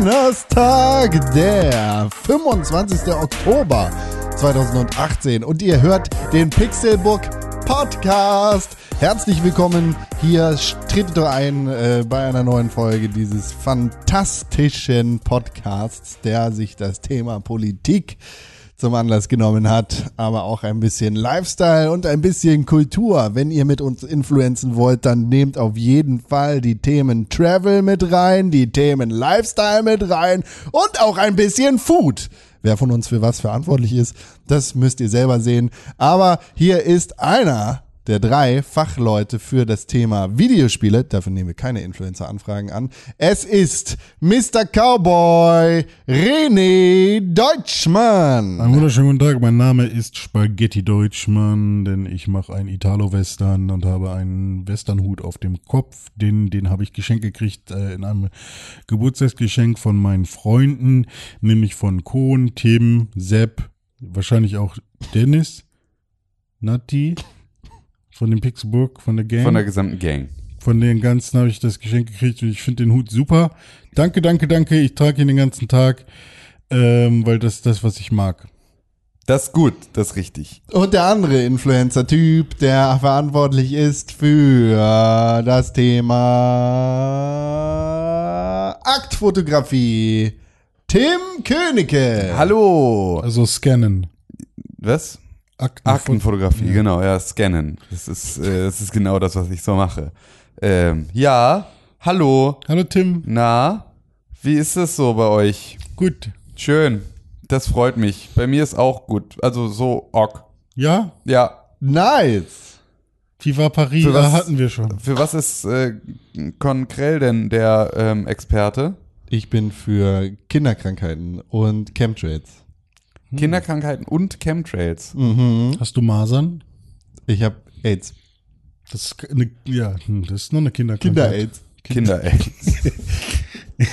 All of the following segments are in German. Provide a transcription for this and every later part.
Donnerstag, der 25. Oktober 2018 und ihr hört den Pixelbook Podcast. Herzlich willkommen hier. Tretet doch ein äh, bei einer neuen Folge dieses fantastischen Podcasts, der sich das Thema Politik zum Anlass genommen hat, aber auch ein bisschen Lifestyle und ein bisschen Kultur. Wenn ihr mit uns influenzen wollt, dann nehmt auf jeden Fall die Themen Travel mit rein, die Themen Lifestyle mit rein und auch ein bisschen Food. Wer von uns für was verantwortlich ist, das müsst ihr selber sehen. Aber hier ist einer der drei Fachleute für das Thema Videospiele. Dafür nehmen wir keine Influencer-Anfragen an. Es ist Mr. Cowboy René Deutschmann. Einen wunderschönen guten Tag. Mein Name ist Spaghetti Deutschmann, denn ich mache ein Italo-Western und habe einen Westernhut auf dem Kopf. Den, den habe ich geschenkt gekriegt äh, in einem Geburtstagsgeschenk von meinen Freunden, nämlich von Kohn, Tim, Sepp, wahrscheinlich auch Dennis, Nati von dem Pixelburg, von der Gang. Von der gesamten Gang. Von den ganzen habe ich das Geschenk gekriegt und ich finde den Hut super. Danke, danke, danke. Ich trage ihn den ganzen Tag, ähm, weil das ist das, was ich mag. Das ist gut, das ist richtig. Und der andere Influencer-Typ, der verantwortlich ist für das Thema Aktfotografie, Tim Königke. Hallo. Also scannen. Was? Akten Aktenfotografie, ja. genau, ja, scannen. Das ist, äh, das ist genau das, was ich so mache. Ähm, ja, hallo. Hallo Tim. Na, wie ist es so bei euch? Gut. Schön. Das freut mich. Bei mir ist auch gut. Also so ok. Ja? Ja. Nice. Wie war Paris? Für was, hatten wir schon. Für was ist äh, Konkrell denn der ähm, Experte? Ich bin für Kinderkrankheiten und Chemtrails. Hm. Kinderkrankheiten und Chemtrails. Mhm. Hast du Masern? Ich habe AIDS. Das ist eine, ja, hm, das ist nur eine Kinderkrankheit. Kinder-AIDS. Kinder-AIDS.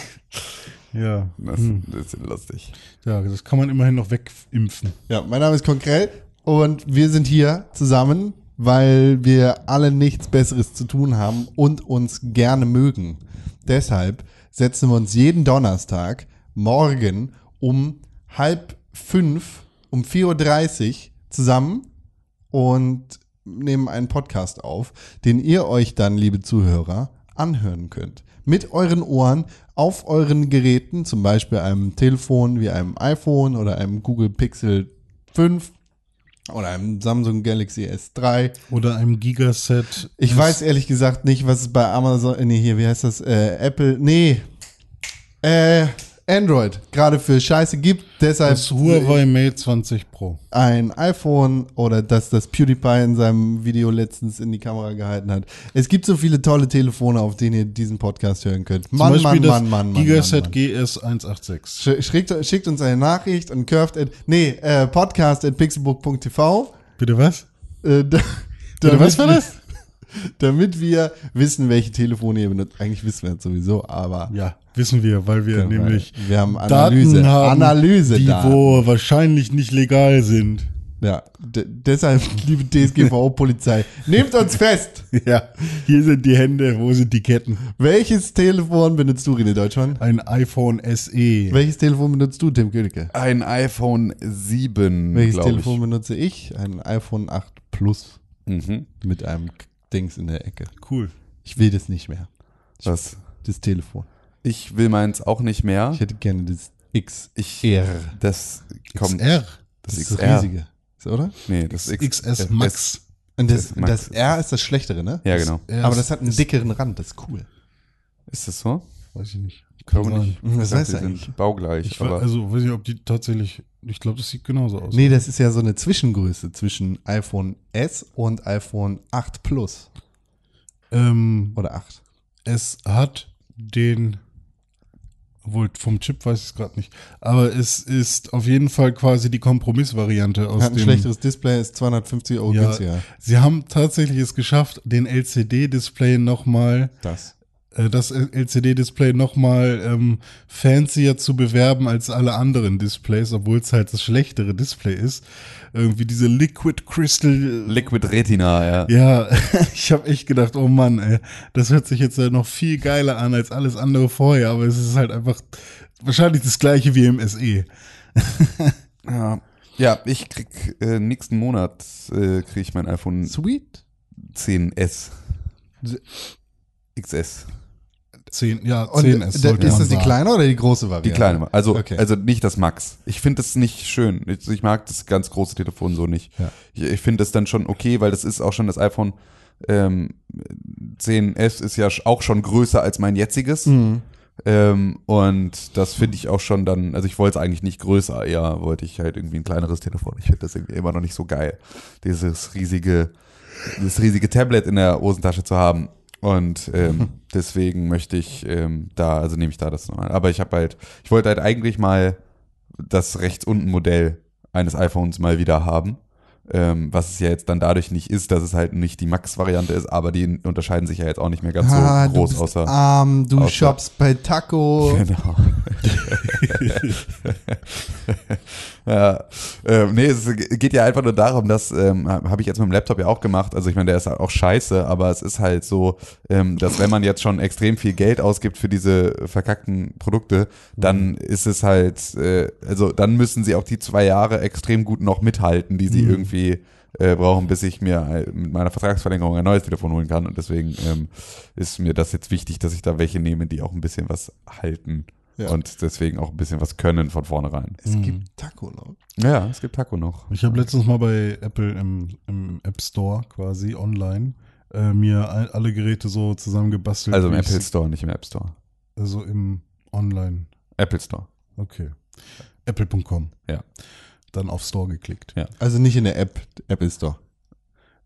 ja. Das, hm. das ist lustig. Ja, das kann man immerhin noch wegimpfen. Ja, mein Name ist Konkrell und wir sind hier zusammen, weil wir alle nichts Besseres zu tun haben und uns gerne mögen. Deshalb setzen wir uns jeden Donnerstag morgen um halb fünf um 4.30 Uhr zusammen und nehmen einen Podcast auf, den ihr euch dann, liebe Zuhörer, anhören könnt. Mit euren Ohren auf euren Geräten, zum Beispiel einem Telefon wie einem iPhone oder einem Google Pixel 5 oder einem Samsung Galaxy S3. Oder einem Gigaset. Ich weiß ehrlich gesagt nicht, was es bei Amazon, nee, hier, wie heißt das, äh, Apple, nee, äh, Android gerade für Scheiße gibt. Deshalb das Huawei Mate 20 Pro. Ein iPhone oder das das PewDiePie in seinem Video letztens in die Kamera gehalten hat. Es gibt so viele tolle Telefone, auf denen ihr diesen Podcast hören könnt. Mann, Zum Mann, Mann, Mann, Mann. Gigaset Mann, GS 186. Schickt, schickt uns eine Nachricht und curved at, nee, äh, podcast at pixelbook.tv. Bitte was? Äh, da, Bitte was war das? Damit wir wissen, welche Telefone ihr benutzt. Eigentlich wissen wir das sowieso, aber. Ja, wissen wir, weil wir nämlich wir haben Analyse, Daten haben, Analyse die wo wahrscheinlich nicht legal sind. Ja, deshalb, liebe DSGVO-Polizei, nehmt uns fest. Ja, hier sind die Hände, wo sind die Ketten? Welches Telefon benutzt du, René Deutschmann? Ein iPhone SE. Welches Telefon benutzt du, Tim Königke? Ein iPhone 7, Welches Telefon ich. benutze ich? Ein iPhone 8 Plus. Mhm. Mit einem Dings in der Ecke. Cool. Ich will das nicht mehr. Was? Das Telefon. Ich will meins auch nicht mehr. Ich hätte gerne das XR. Ich, das kommt. XR? Das, das ist das riesige. Oder? Nee, das X, XS Max. Und das, das R ist das schlechtere, ne? Ja, genau. Aber das hat einen dickeren Rand, das ist cool. Ist das so? Weiß ich nicht. Ich glaube nicht. Was heißt das eigentlich? baugleich. Ich aber also weiß nicht, ob die tatsächlich. Ich glaube, das sieht genauso aus. Nee, das ist ja so eine Zwischengröße zwischen iPhone S und iPhone 8 Plus. Ähm, Oder 8. Es hat den. Obwohl, vom Chip weiß ich es gerade nicht. Aber es ist auf jeden Fall quasi die Kompromissvariante aus Hat ein dem. schlechteres Display, ist 250 Euro Ja. günstiger. Sie haben tatsächlich es geschafft, den LCD-Display nochmal Das. äh, das LCD-Display nochmal ähm, fancier zu bewerben als alle anderen Displays, obwohl es halt das schlechtere Display ist. Irgendwie diese Liquid Crystal. Liquid Retina, ja. Ja, ich habe echt gedacht, oh Mann, ey, das hört sich jetzt ja noch viel geiler an als alles andere vorher, aber es ist halt einfach wahrscheinlich das gleiche wie im SE. Ja, ja ich krieg äh, nächsten Monat äh, krieg ich mein iPhone Sweet. 10S. XS. 10, ja, Und 10 da- S ist sollte das man die kleine oder die große Variante? Die kleine. Also, Okay. also nicht das Max. Ich finde das nicht schön. Ich, ich mag das ganz große Telefon so nicht. Ja. Ich, ich finde das dann schon okay, weil das ist auch schon das iPhone ähm, 10S ist ja auch schon größer als mein jetziges. Mhm. Ähm, und das finde ich auch schon dann, also ich wollte es eigentlich nicht größer, eher wollte ich halt irgendwie ein kleineres Telefon. Ich finde das irgendwie immer noch nicht so geil, dieses riesige, dieses riesige Tablet in der Hosentasche zu haben. Und ähm, deswegen möchte ich ähm, da, also nehme ich da das nochmal. Aber ich habe halt, ich wollte halt eigentlich mal das rechts unten Modell eines iPhones mal wieder haben. Ähm, was es ja jetzt dann dadurch nicht ist, dass es halt nicht die Max-Variante ist, aber die unterscheiden sich ja jetzt auch nicht mehr ganz so Ah, du groß, bist außer. arm, du außer- shoppst bei Taco. Genau. ja, ähm, nee, es geht ja einfach nur darum, dass, ähm, habe ich jetzt mit dem Laptop ja auch gemacht, also ich meine, der ist auch scheiße, aber es ist halt so, ähm, dass wenn man jetzt schon extrem viel Geld ausgibt für diese verkackten Produkte, dann ist es halt, äh, also dann müssen sie auch die zwei Jahre extrem gut noch mithalten, die sie Mhm. irgendwie äh, brauchen, bis ich mir halt mit meiner Vertragsverlängerung ein neues Telefon holen kann. Und deswegen ähm, ist mir das jetzt wichtig, dass ich da welche nehme, die auch ein bisschen was halten Ja. und deswegen auch ein bisschen was können von vornherein. Es Mhm. gibt Taco noch. Ja, es gibt Taco noch. Ich habe letztens mal bei Apple im, im App Store quasi online äh, mir all, alle Geräte so zusammengebastelt. Also im Apple Store, nicht im App Store. Also im Online. Apple Store. Okay. Apple.com. Ja. Dann auf Store geklickt. Ja. Also nicht in der App, Apple Store.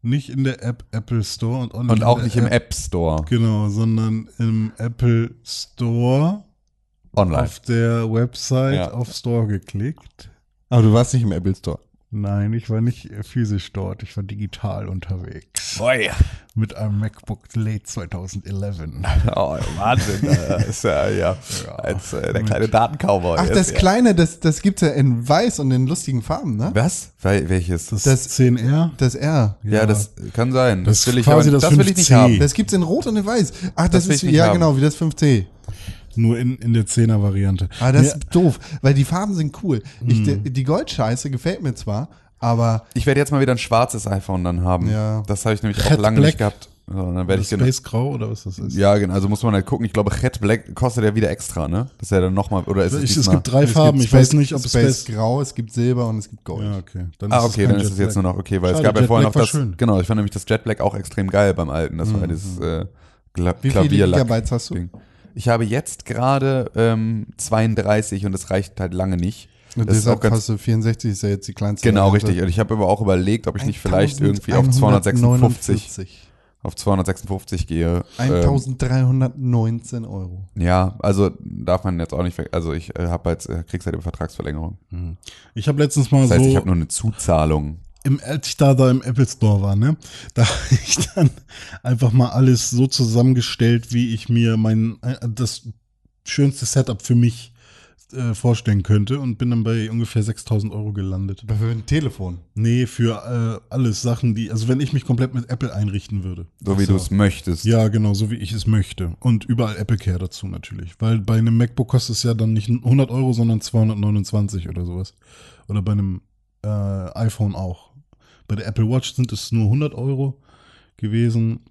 Nicht in der App Apple Store und, Und auch nicht im App Store. Genau, sondern im Apple Store Online. auf der Website Ja. auf Store geklickt. Aber du warst nicht im Apple Store. Nein, ich war nicht physisch dort, ich war digital unterwegs. Boy. Mit einem MacBook Late 2011. Oh, Wahnsinn. Das ist ja, ja, als äh, der kleine Datencowboy. Ach, das ja. kleine, das, das gibt's ja in weiß und in lustigen Farben, ne? Was? Wel welches? Das, Das- 10R? Das R. ja, das kann sein. Das Das, will ich, quasi aber, das das will ich nicht 5C. haben. Das gibt's in rot und in weiß. Ach, das, Das ist, ja haben. genau, wie das 5C. Nur in, in der 10er-Variante. Aber das Nee, ist doof, weil die Farben sind cool. Ich, Mhm. die, Goldscheiße gefällt mir zwar, aber Ich werde jetzt mal wieder ein schwarzes iPhone dann haben. Ja. Das habe ich nämlich auch Jet lange Black. nicht gehabt. So, dann werde ich genau, Space Grau oder was das ist? Ja, genau. Also muss man halt gucken. Ich glaube, Red Black kostet ja wieder extra, ne? Das ist ja dann nochmal, oder ist es Ich, es diesmal? gibt drei es Farben, gibt ich Space, weiß nicht, ob es Space Space... Grau, es gibt Silber und es gibt Gold. Ja, okay. Dann Ah, okay, dann ist Jet es jetzt nur noch okay, weil es Schade, gab ja Jet vorher noch Black war das. schön. Genau, ich fand nämlich das Jet Black auch extrem geil beim alten. Das war dieses äh, Gla Wie viele Klavierlack. Gigabytes hast du? Ding. Ich habe jetzt gerade ähm, 32 und das reicht halt lange nicht. Und Das ist deshalb auch ganz- hast du 64, ist ja jetzt die kleinste. Genau, Variante. richtig. Und ich habe aber auch überlegt, ob ich nicht vielleicht irgendwie auf 256, 1149. auf 256 gehe. Ähm, 1319 Euro. ja, also darf man jetzt auch nicht, also ich äh, habe halt, äh, krieg's halt über Vertragsverlängerung. Ich habe letztens mal Das heißt, so... ich habe nur eine Zuzahlung. Im, als ich da, da im Apple Store war, ne, da habe ich dann einfach mal alles so zusammengestellt, wie ich mir mein, äh, das schönste Setup für mich äh, vorstellen könnte und bin dann bei ungefähr 6000 Euro gelandet. Für ein Telefon. Nee, für äh, alles Sachen, die, also wenn ich mich komplett mit Apple einrichten würde. So wie so. du es möchtest. Ja, genau, so wie ich es möchte. Und überall Apple Care dazu natürlich. Weil bei einem MacBook kostet es ja dann nicht 100 Euro, sondern 229 oder sowas. Oder bei einem äh, iPhone auch. Bei der Apple Watch sind es nur 100 Euro gewesen.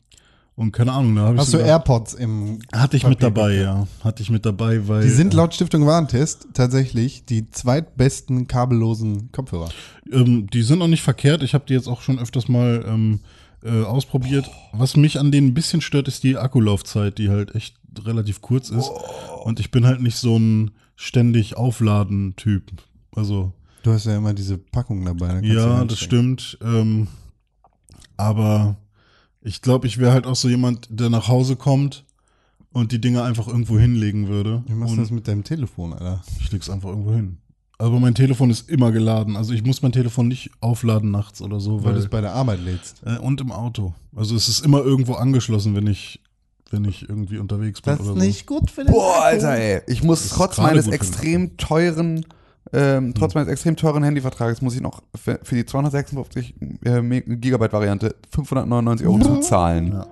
Und keine Ahnung, da habe ich Hast du sogar- AirPods im. Hatte ich mit Papier dabei, gekauft? ja. Hatte ich mit dabei, weil. Die sind laut Stiftung Warentest tatsächlich die zweitbesten kabellosen Kopfhörer. Ähm, die sind auch nicht verkehrt. Ich habe die jetzt auch schon öfters mal ähm, äh, ausprobiert. Was mich an denen ein bisschen stört, ist die Akkulaufzeit, die halt echt relativ kurz ist. Und ich bin halt nicht so ein ständig Aufladen-Typ. Also, Du hast ja immer diese Packung dabei. dann kannst du ja, das stimmt. Ähm, aber ich glaube, ich wäre halt auch so jemand, der nach Hause kommt und die Dinger einfach irgendwo hinlegen würde. Wie machst du das mit deinem Telefon, Alter? ich leg's einfach irgendwo hin. Aber mein Telefon ist immer geladen. Also ich muss mein Telefon nicht aufladen nachts oder so, Weil weil du es bei der Arbeit lädst. äh, und im Auto. Also es ist immer irgendwo angeschlossen, wenn ich wenn ich irgendwie unterwegs bin Das ist oder so. nicht gut für den Boah. Alter, ey. Ich muss ist trotz meines extrem teuren, ähm, trotz meines extrem teuren Handyvertrages muss ich noch für, für die 256 äh, Gigabyte Variante 599 Euro zuzahlen.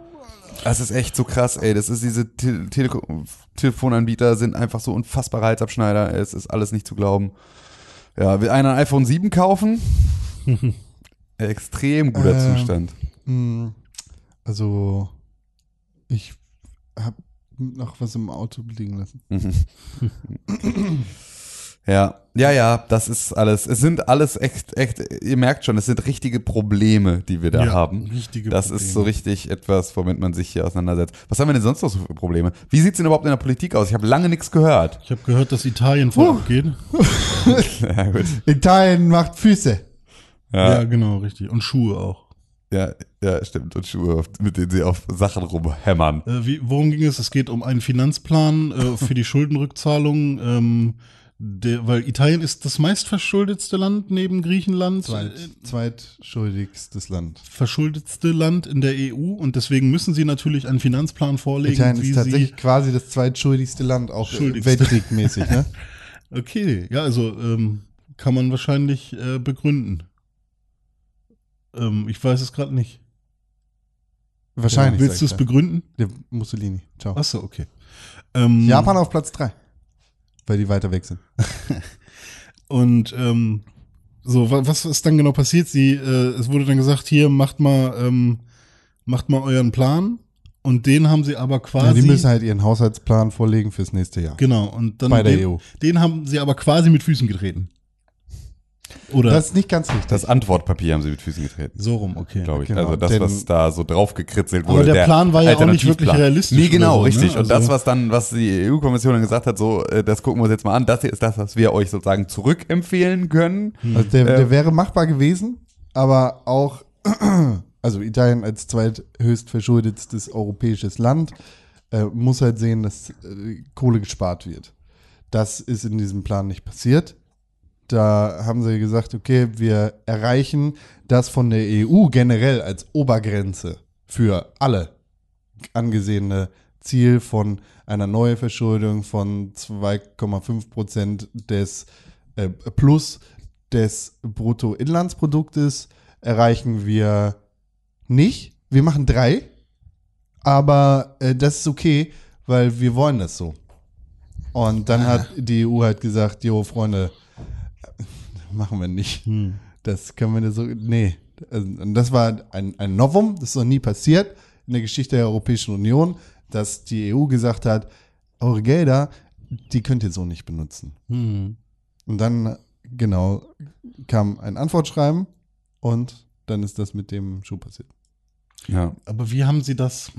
Das ist echt so krass, ey. Das ist diese Te Tele Telefonanbieter sind einfach so unfassbare Halsabschneider. Es ist alles nicht zu glauben. Ja, will einer ein iPhone 7 kaufen? Extrem guter Ähm, Zustand. Hm, Also, ich habe noch was im Auto liegen lassen. Ja, ja, ja, das ist alles. Es sind alles echt, echt, ihr merkt schon, es sind richtige Probleme, die wir da Ja, haben. richtige das Probleme. ist so richtig etwas, womit man sich hier auseinandersetzt. Was haben wir denn sonst noch so für Probleme? Wie sieht's denn überhaupt in der Politik aus? Ich habe lange nichts gehört. Ich habe gehört, dass Italien voll abgeht. ja, gut. Italien macht Füße. Ja. Ja, genau, richtig. Und Schuhe auch. ja, ja, stimmt. Und Schuhe, mit denen sie auf Sachen rumhämmern. Äh, wie, worum ging es? Es geht um einen Finanzplan äh, für die Schuldenrückzahlung. Ähm, der, weil Italien ist das meistverschuldetste Land neben Griechenland. Zweit, Äh, zweitschuldigstes Land. verschuldetste Land in der EU und deswegen müssen sie natürlich einen Finanzplan vorlegen, Italien wie ist tatsächlich sie. quasi das zweitschuldigste Land, auch weltkriegmäßig, ne? Okay, ja, also ähm, kann man wahrscheinlich äh, begründen. Ähm, ich weiß es gerade nicht. Wahrscheinlich. Willst du es begründen? ja. Der Mussolini. Ciao. Achso, okay. Ähm, Japan auf Platz 3. Weil die weiter weg sind. Und ähm, so, wa- was ist dann genau passiert? Sie, äh, es wurde dann gesagt, hier macht mal, ähm, macht mal euren Plan. Und den haben sie aber quasi. Ja, die müssen halt ihren Haushaltsplan vorlegen fürs nächste Jahr. genau. Und dann Bei der den, EU. den haben sie aber quasi mit Füßen getreten. Oder Das ist nicht ganz richtig. Das Antwortpapier haben sie mit Füßen getreten. so rum, okay. Glaube ich. Genau, also das, was da so draufgekritzelt Aber wurde. der Plan war ja auch nicht wirklich realistisch Nee, genau, so, richtig. ne? Und das, Also- was dann, was die EU-Kommission dann gesagt hat, so, äh, das gucken wir uns jetzt mal an, das hier ist das, was wir euch sozusagen zurückempfehlen können. Also der, Ähm. der wäre machbar gewesen, aber auch, also Italien als zweithöchst verschuldetstes europäisches Land äh, muss halt sehen, dass äh, Kohle gespart wird. Das ist in diesem Plan nicht passiert. Da haben sie gesagt, okay, wir erreichen das von der EU generell als Obergrenze für alle angesehene Ziel von einer Neuverschuldung von 2,5 Prozent des äh, plus des Bruttoinlandsproduktes erreichen wir nicht. Wir machen drei, aber äh, das ist okay, weil wir wollen das so. Und dann hat die EU halt gesagt, jo, Freunde, machen wir nicht. Hm. Das können wir so, nee. Also, Und das war ein, ein Novum, das ist noch nie passiert in der Geschichte der Europäischen Union, dass die EU gesagt hat, eure Gelder, die könnt ihr so nicht benutzen. Hm. Und dann, genau, kam ein Antwortschreiben und dann ist das mit dem Schuh passiert. Ja. Aber wie haben sie das?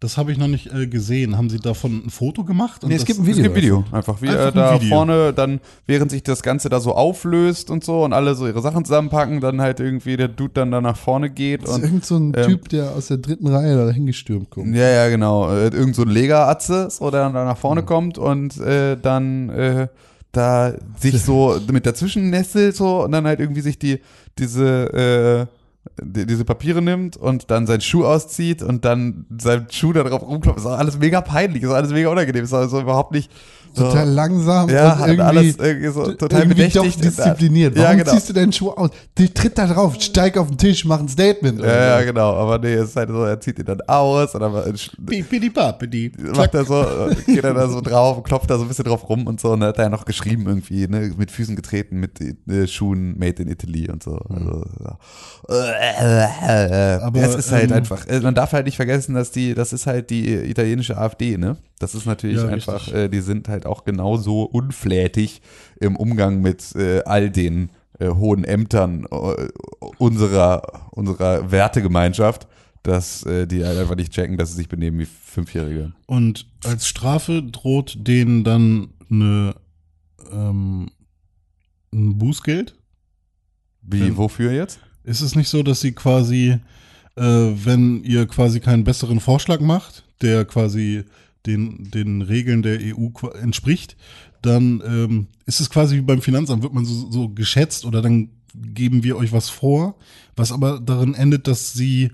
Das habe ich noch nicht äh, gesehen. Haben sie davon ein Foto gemacht? Und Nee, es das- gibt ein Es Video. gibt Video, einfach wie Einfach ein da Video. vorne dann, während sich das Ganze da so auflöst und so und alle so ihre Sachen zusammenpacken, dann halt irgendwie der Dude dann da nach vorne geht Das ist und irgend so ein ähm, Typ, der aus der dritten Reihe da hingestürmt kommt. Ja, ja, genau. Äh, irgend so ein Legeratze, so der dann da nach vorne kommt und äh, dann äh, da sich so mit dazwischen nestelt so und dann halt irgendwie sich die diese äh, die, diese Papiere nimmt und dann seinen Schuh auszieht und dann seinen Schuh da drauf rumklopft. Ist auch alles mega peinlich, ist auch alles mega unangenehm, ist also überhaupt nicht Total langsam ja, und irgendwie, alles irgendwie so total irgendwie doch diszipliniert. Ja, Warum genau. ziehst du deinen Schuh aus? Die tritt da drauf, steig auf den Tisch, mach ein Statement. oder Ja, ja, genau. Aber nee, es ist halt so, er zieht ihn dann aus und dann Bipidi Papidi. macht er so, äh, geht er da so drauf, klopft da so ein bisschen drauf rum und so. Und dann hat er ja noch geschrieben irgendwie, ne, mit Füßen getreten, mit äh, Schuhen made in Italy und so. Also, ja. Aber, es ist halt ähm, einfach, äh, man darf halt nicht vergessen, dass die, das ist halt die italienische AfD, ne? Das ist natürlich Ja, einfach, äh, die sind halt auch genauso unflätig im Umgang mit äh, all den äh, hohen Ämtern äh, unserer, unserer Wertegemeinschaft, dass äh, die halt einfach nicht checken, dass sie sich benehmen wie Fünfjährige. Und als Strafe droht denen dann eine, ähm, ein Bußgeld? Wie, Wenn- wofür jetzt? Ist es nicht so, dass sie quasi, äh, wenn ihr quasi keinen besseren Vorschlag macht, der quasi den, den Regeln der EU entspricht, dann ähm, ist es quasi wie beim Finanzamt, wird man so, so geschätzt oder dann geben wir euch was vor, was aber darin endet, dass sie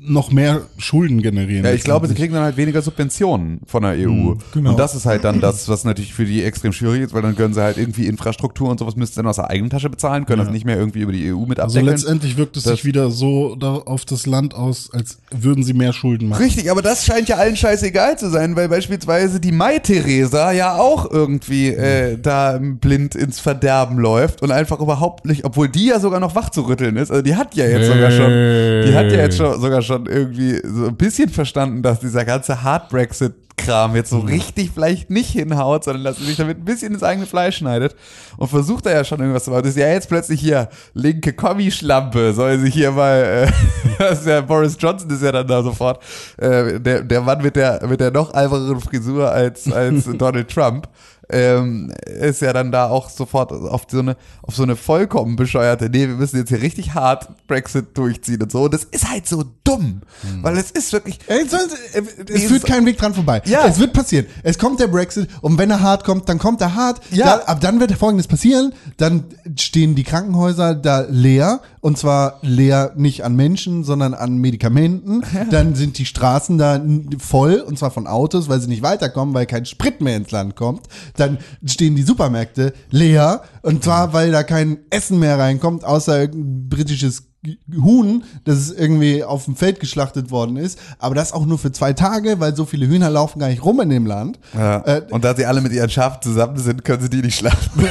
noch mehr Schulden generieren. Ja, ich glaube, sie kriegen dann halt weniger Subventionen von der EU. genau. Und das ist halt dann das, was natürlich für die extrem schwierig ist, weil dann können sie halt irgendwie Infrastruktur und sowas müssen sie dann aus der eigenen Tasche bezahlen, können das nicht mehr irgendwie über die EU mit Also abdecken. letztendlich wirkt es Das- sich wieder so auf das Land aus, als würden sie mehr Schulden machen. Richtig, aber das scheint ja allen scheißegal zu sein, weil beispielsweise die Mai Theresa ja auch irgendwie äh, da blind ins Verderben läuft und einfach überhaupt nicht, obwohl die ja sogar noch wach zu rütteln ist. Also die hat ja jetzt sogar schon, die hat ja jetzt schon, sogar schon irgendwie so ein bisschen verstanden, dass dieser ganze Hard Brexit Kram jetzt so richtig vielleicht nicht hinhaut, sondern dass sie sich damit ein bisschen ins eigene Fleisch schneidet und versucht da ja schon irgendwas zu machen. Das ist ja jetzt plötzlich hier linke Kommischlampe, soll sich hier mal, äh, das ist ja Boris Johnson ist ja dann da sofort, äh, der, der Mann mit der, mit der noch albereren Frisur als, als Donald Trump. Ähm, ist ja dann da auch sofort auf so eine auf so eine vollkommen bescheuerte, nee, wir müssen jetzt hier richtig hart Brexit durchziehen und so. Und das ist halt so dumm, weil es ist wirklich, Es, es führt kein Weg dran vorbei. Ja. Es wird passieren. Es kommt der Brexit und wenn er hart kommt, dann kommt er hart. Ja. Da, ab dann wird Folgendes passieren. Dann stehen die Krankenhäuser da leer und zwar leer nicht an Menschen, sondern an Medikamenten. Dann sind die Straßen da voll und zwar von Autos, weil sie nicht weiterkommen, weil kein Sprit mehr ins Land kommt. Dann stehen die Supermärkte leer und zwar, weil da kein Essen mehr reinkommt, außer britisches Huhn, das irgendwie auf dem Feld geschlachtet worden ist, aber das auch nur für zwei Tage, weil so viele Hühner laufen gar nicht rum in dem Land. ja. Äh, und da sie alle mit ihren Schafen zusammen sind, können sie die nicht schlachten.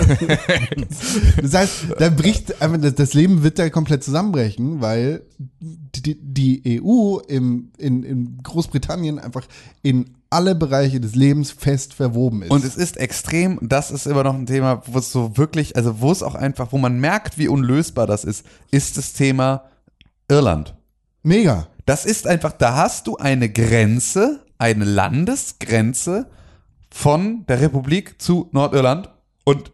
Das heißt, da bricht einfach das, das Leben wird da komplett zusammenbrechen, weil die, die EU im, in, in Großbritannien einfach in alle Bereiche des Lebens fest verwoben ist. Und es ist extrem, das ist immer noch ein Thema, wo es so wirklich, also wo es auch einfach, wo man merkt, wie unlösbar das ist, ist das Thema Irland. mega. Das ist einfach, da hast du eine Grenze, eine Landesgrenze von der Republik zu Nordirland. Und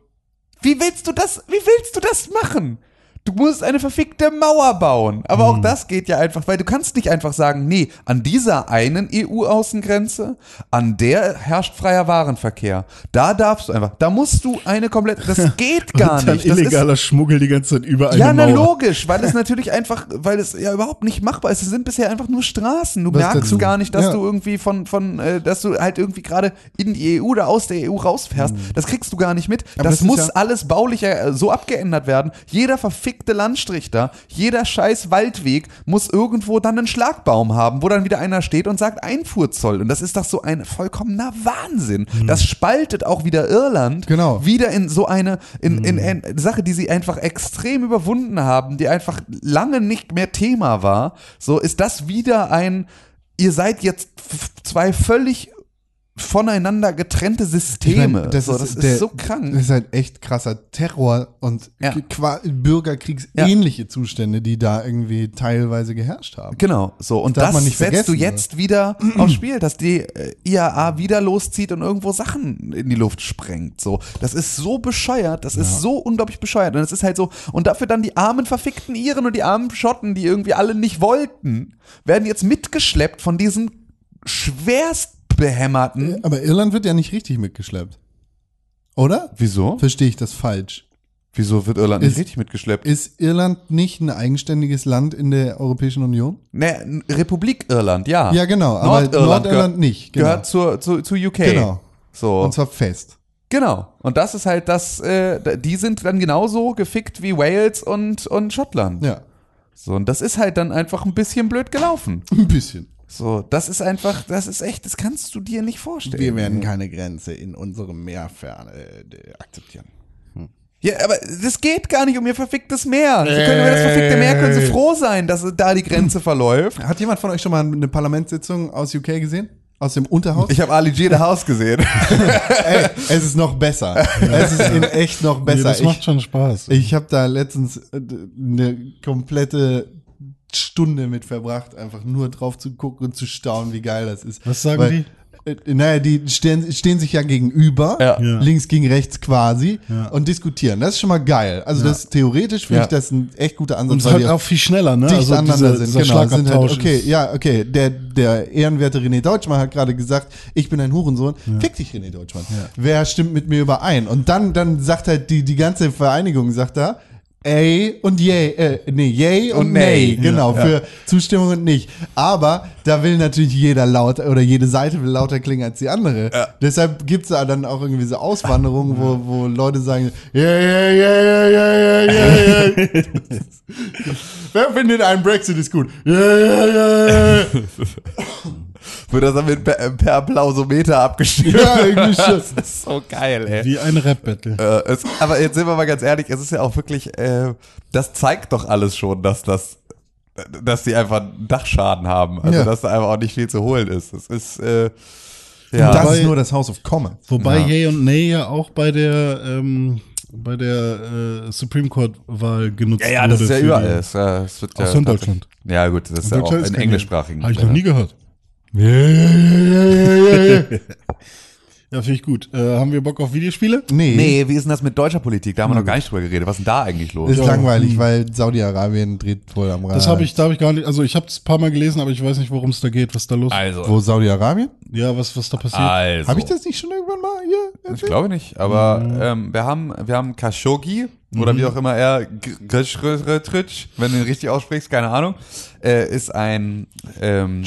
wie willst du das, wie willst du das machen? Du musst eine verfickte Mauer bauen. Aber auch das geht ja einfach, weil du kannst nicht einfach sagen, nee, an dieser einen EU-Außengrenze, an der herrscht freier Warenverkehr. Da darfst du einfach, da musst du eine komplette, das geht gar Und dann nicht. Das ist, illegaler Schmuggel die ganze Zeit über eine ja, na logisch, weil es natürlich einfach, weil es ja überhaupt nicht machbar ist. Es sind bisher einfach nur Straßen. Du Was merkst gar nicht, dass ja. du irgendwie von, von, äh, dass du halt irgendwie gerade in die EU oder aus der EU rausfährst. Das kriegst du gar nicht mit. Das, das muss ja- alles baulich äh, so abgeändert werden. Jeder verfickte Landstrich da, jeder scheiß Waldweg muss irgendwo dann einen Schlagbaum haben, wo dann wieder einer steht und sagt Einfuhrzoll. Und das ist doch so ein vollkommener Wahnsinn. Das spaltet auch wieder Irland Genau. wieder in so eine in, in, in Sache, die sie einfach extrem überwunden haben, die einfach lange nicht mehr Thema war. So ist das wieder ein, ihr seid jetzt zwei völlig voneinander getrennte Ich Systeme. meine, so, das ist der- so krank. Das ist halt echt krasser Terror und Ja. bürgerkriegsähnliche Zustände, die da irgendwie teilweise geherrscht haben. Genau, so. Und das man nicht setzt du jetzt wieder aufs Spiel, dass die äh, IAA wieder loszieht und irgendwo Sachen in die Luft sprengt. So, das ist so bescheuert, das ist so unglaublich bescheuert. Und es ist halt so, und dafür dann die armen verfickten Iren und die armen Schotten, die irgendwie alle nicht wollten, werden jetzt mitgeschleppt von diesen schwerst behämmerten. Aber Irland wird ja nicht richtig mitgeschleppt. Oder? Wieso? Verstehe ich das falsch? Wieso wird Irland nicht Ist- richtig mitgeschleppt? Ist Irland nicht ein eigenständiges Land in der Europäischen Union? Ne, Republik Irland, ja. Ja, genau, aber Nordirland gehört- nicht, genau. Gehört zur, zu, zu UK. Genau. So. Und zwar fest. Genau. Und das ist halt das, äh, die sind dann genauso gefickt wie Wales und, und Schottland. Ja. So, und das ist halt dann einfach ein bisschen blöd gelaufen. Ein bisschen. So, das ist einfach, das ist echt, das kannst du dir nicht vorstellen. Wir werden keine Grenze in unserem Meer fer äh, akzeptieren. Ja, aber das geht gar nicht um ihr verficktes Meer. Sie können über das verfickte Meer, können sie froh sein, dass da die Grenze verläuft. Hat jemand von euch schon mal eine Parlamentssitzung aus UK gesehen? Aus dem Unterhaus? Ich habe Ali G. The House gesehen. Ey, es ist noch besser. Es ist in echt noch Nee, besser. das macht ich schon Spaß. ich habe da letztens äh, eine komplette Stunde mit verbracht, einfach nur drauf zu gucken und zu staunen, wie geil das ist. Was sagen Weil, die? Äh, naja, die stehen, stehen sich ja gegenüber, Ja. Ja. links gegen rechts quasi, Ja. und diskutieren. Das ist schon mal geil. Also das theoretisch finde Ja. ich das ein echt guter Ansatz. Und es halt auch viel schneller, ne? dicht Also aneinander dieser- sind. Genau, sind halt, okay, ja, okay. Der, der ehrenwerte René Deutschmann hat gerade gesagt, ich bin ein Hurensohn. Fick dich, René Deutschmann. Wer stimmt mit mir überein? Und dann, dann sagt halt die, die ganze Vereinigung, sagt da, Ey und yay, äh, nee, yay und, und nay, nee. genau, ja, ja. für Zustimmung und nicht. Aber da will natürlich jeder lauter oder jede Seite will lauter klingen als die andere. Ja. Deshalb gibt's da dann auch irgendwie so Auswanderungen, wo, wo Leute sagen, yeah, yeah, yeah, yeah, yeah, yeah, yeah. Wer findet einen Brexit ist gut? Yeah, yeah, yeah, yeah. Wird das dann mit per, per Applausometer abgestimmt? Ja, irgendwie schon. Das ist so geil, ey. Wie ein Rap-Battle. Äh, es, aber jetzt sind wir mal ganz ehrlich, es ist ja auch wirklich, äh, das zeigt doch alles schon, dass das, dass die einfach Dachschaden haben. Also Ja. dass da einfach auch nicht viel zu holen ist. Es ist, äh, Und ja. das ist Wobei- nur das House of Commons. Wobei Ja. Yay und Nay ja auch bei der, ähm, bei der äh, Supreme Court-Wahl genutzt ja, ja, das wurde ist ja überall. die- Es, äh, es wird ja Außer in Deutschland. Ja, gut, das ist ja auch ist in englischsprachigen. Habe ich noch nie gehört. Yeah, yeah, yeah, yeah, yeah. Ja, finde ich gut. Äh, haben wir Bock auf Videospiele? Nee, Nee, wie ist denn das mit deutscher Politik? Da haben wir noch gar nicht drüber geredet. Was ist denn da eigentlich los? ist Ja, langweilig, weil Saudi-Arabien dreht voll am Rad. Das habe ich, da habe ich gar nicht, also ich habe es ein paar Mal gelesen, aber ich weiß nicht, worum es da geht, was da los ist. Also, Wo Saudi-Arabien? Ja, was, was da passiert. also. Habe ich das nicht schon irgendwann mal hier Ich erzählt? glaube nicht, aber ähm, wir haben wir haben Khashoggi oder wie auch immer er Khashoggi, wenn du ihn richtig aussprichst, keine Ahnung, äh, ist ein ähm,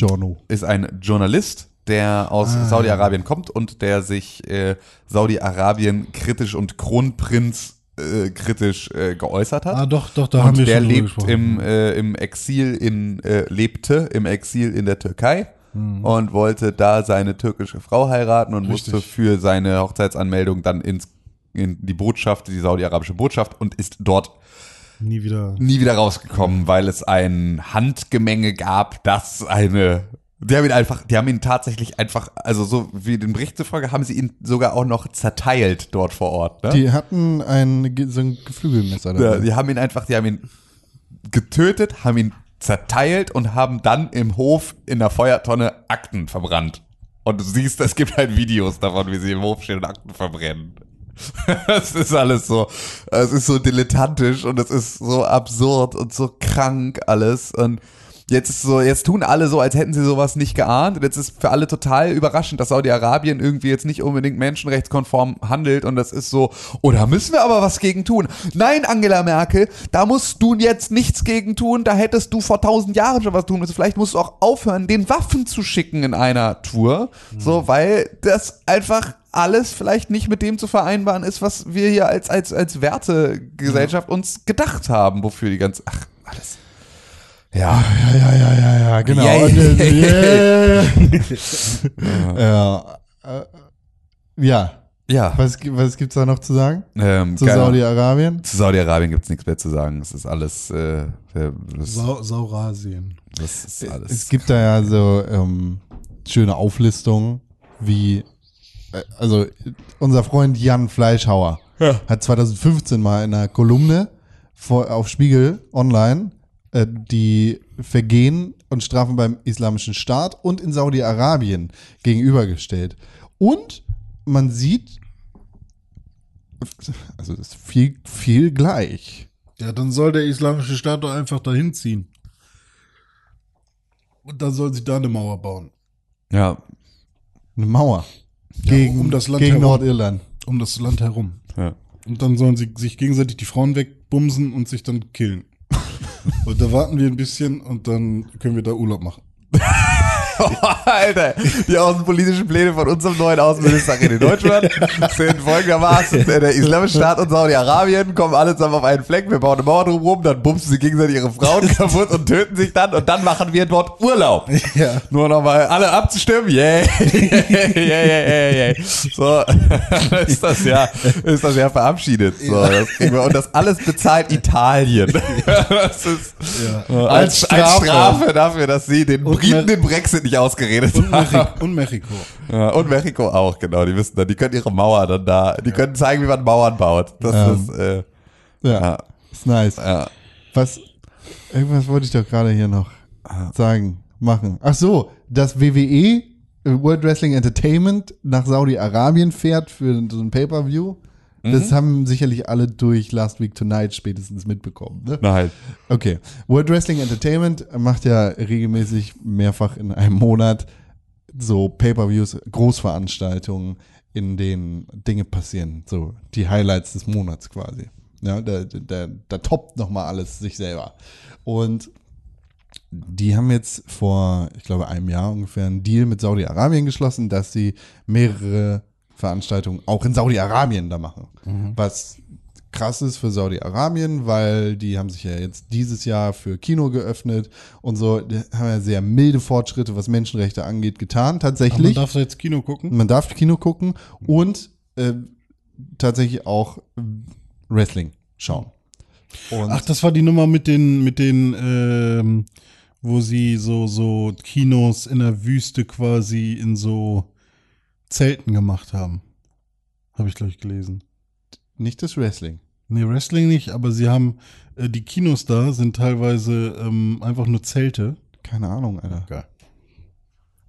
ist ein Journalist, der aus Saudi-Arabien kommt und der sich äh, Saudi-Arabien kritisch und Kronprinz äh, kritisch äh, geäußert hat. Ah, doch, doch, da haben und wir der schon lebt gesprochen. im, äh, im Exil in, äh, lebte im Exil in der Türkei und wollte da seine türkische Frau heiraten und Richtig. musste für seine Hochzeitsanmeldung dann ins, in die Botschaft, die saudi-arabische Botschaft und ist dort Nie wieder. nie wieder rausgekommen, weil es ein Handgemenge gab, das eine die haben ihn einfach, die haben ihn tatsächlich einfach, also so wie den Bericht zufolge, haben sie ihn sogar auch noch zerteilt dort vor Ort. Ne? Die hatten ein, so ein Geflügelmesser Ja, dabei. die haben ihn einfach, die haben ihn getötet, haben ihn zerteilt und haben dann im Hof in der Feuertonne Akten verbrannt. Und du siehst, es gibt halt Videos davon, wie sie im Hof stehen und Akten verbrennen. Es ist alles so, es ist so dilettantisch und es ist so absurd und so krank alles und Jetzt so, jetzt tun alle so, als hätten sie sowas nicht geahnt. Und jetzt ist für alle total überraschend, dass Saudi-Arabien irgendwie jetzt nicht unbedingt menschenrechtskonform handelt. Und das ist so, oh, da müssen wir aber was gegen tun. Nein, Angela Merkel, da musst du jetzt nichts gegen tun. Da hättest du vor tausend Jahren schon was tun müssen. Vielleicht musst du auch aufhören, den Waffen zu schicken in einer Tour. So, weil das einfach alles vielleicht nicht mit dem zu vereinbaren ist, was wir hier als, als, als Wertegesellschaft uns gedacht haben, wofür die ganze, ach, alles. Ja. Ja, ja, ja, ja, ja, genau. Yeah. Und, äh, yeah. ja. Äh, ja. Ja. Was, was gibt's da noch zu sagen? Ähm, Zu. Saudi-Arabien? Zu Saudi-Arabien gibt's nichts mehr zu sagen. Es ist alles, äh, äh, das, Sau Saurasien. das ist Es alles. gibt da ja so ähm, schöne Auflistungen, wie, äh, also unser Freund Jan Fleischhauer hat 2015 mal in einer Kolumne vor, auf Spiegel Online äh, die Vergehen und Strafen beim Islamischen Staat und in Saudi-Arabien gegenübergestellt. Und man sieht, also das ist viel, viel gleich. Ja, dann soll der islamische Staat doch einfach dahin ziehen. Und dann soll sich da eine Mauer bauen. Ja, Eine Mauer. Gegen, um das Land gegen herum. Nordirland. Um das Land herum. ja. Und dann sollen sie sich gegenseitig die Frauen wegbumsen und sich dann killen. Und da warten wir ein bisschen und dann können wir da Urlaub machen. Alter, die außenpolitischen Pläne von unserem neuen Außenminister in Deutschland sind folgendermaßen, der Islamische Staat und Saudi-Arabien kommen alle zusammen auf einen Fleck, wir bauen eine Mauer drumherum, dann bumsen sie gegenseitig ihre Frauen kaputt und töten sich dann und dann machen wir dort Urlaub. Ja. Nur nochmal alle abzustimmen, yay, yay, yay, yay, yay. So, ist das ja, ist das ja verabschiedet. So, das wir. Und das alles bezahlt Italien. Das ist Ja. als, Als als Strafe. Strafe dafür, dass sie den Briten den Brexit nicht ausgeredet Und, haben. Mexiko, und Mexiko. Ja, und Mexiko auch, genau. Die wissen dann, die können ihre Mauer dann da, die können zeigen, wie man Mauern baut. Das Ähm. ist, äh, Ja, ja, ist nice. ja. Was, irgendwas wollte ich doch gerade hier noch sagen, machen. Ach so, das WWE, äh, World Wrestling Entertainment, nach Saudi-Arabien fährt für so ein Pay-Per-View. Das haben sicherlich alle durch Last Week Tonight spätestens mitbekommen. Ne? Nein. Okay. World Wrestling Entertainment macht ja regelmäßig mehrfach in einem Monat so Pay-per-Views, Großveranstaltungen, in denen Dinge passieren. So die Highlights des Monats quasi. Ja, da, da, da toppt nochmal alles sich selber. Und die haben jetzt vor, ich glaube, einem Jahr ungefähr einen Deal mit Saudi-Arabien geschlossen, dass sie mehrere Veranstaltungen auch in Saudi-Arabien da machen. Was krass ist für Saudi-Arabien, weil die haben sich ja jetzt dieses Jahr für Kino geöffnet und so, die haben ja sehr milde Fortschritte, was Menschenrechte angeht, getan, Aber man tatsächlich. darf jetzt Kino gucken. Man darf Kino gucken und äh, tatsächlich auch Wrestling schauen. Und Ach, das war die Nummer mit den, mit den, ähm, wo sie so, so Kinos in der Wüste quasi in so Zelten gemacht haben. Habe ich, glaube ich, gelesen. nicht das Wrestling. Nee, Wrestling nicht, aber sie haben, äh, die Kinos da sind teilweise ähm, einfach nur Zelte. Keine Ahnung, Alter. Geil.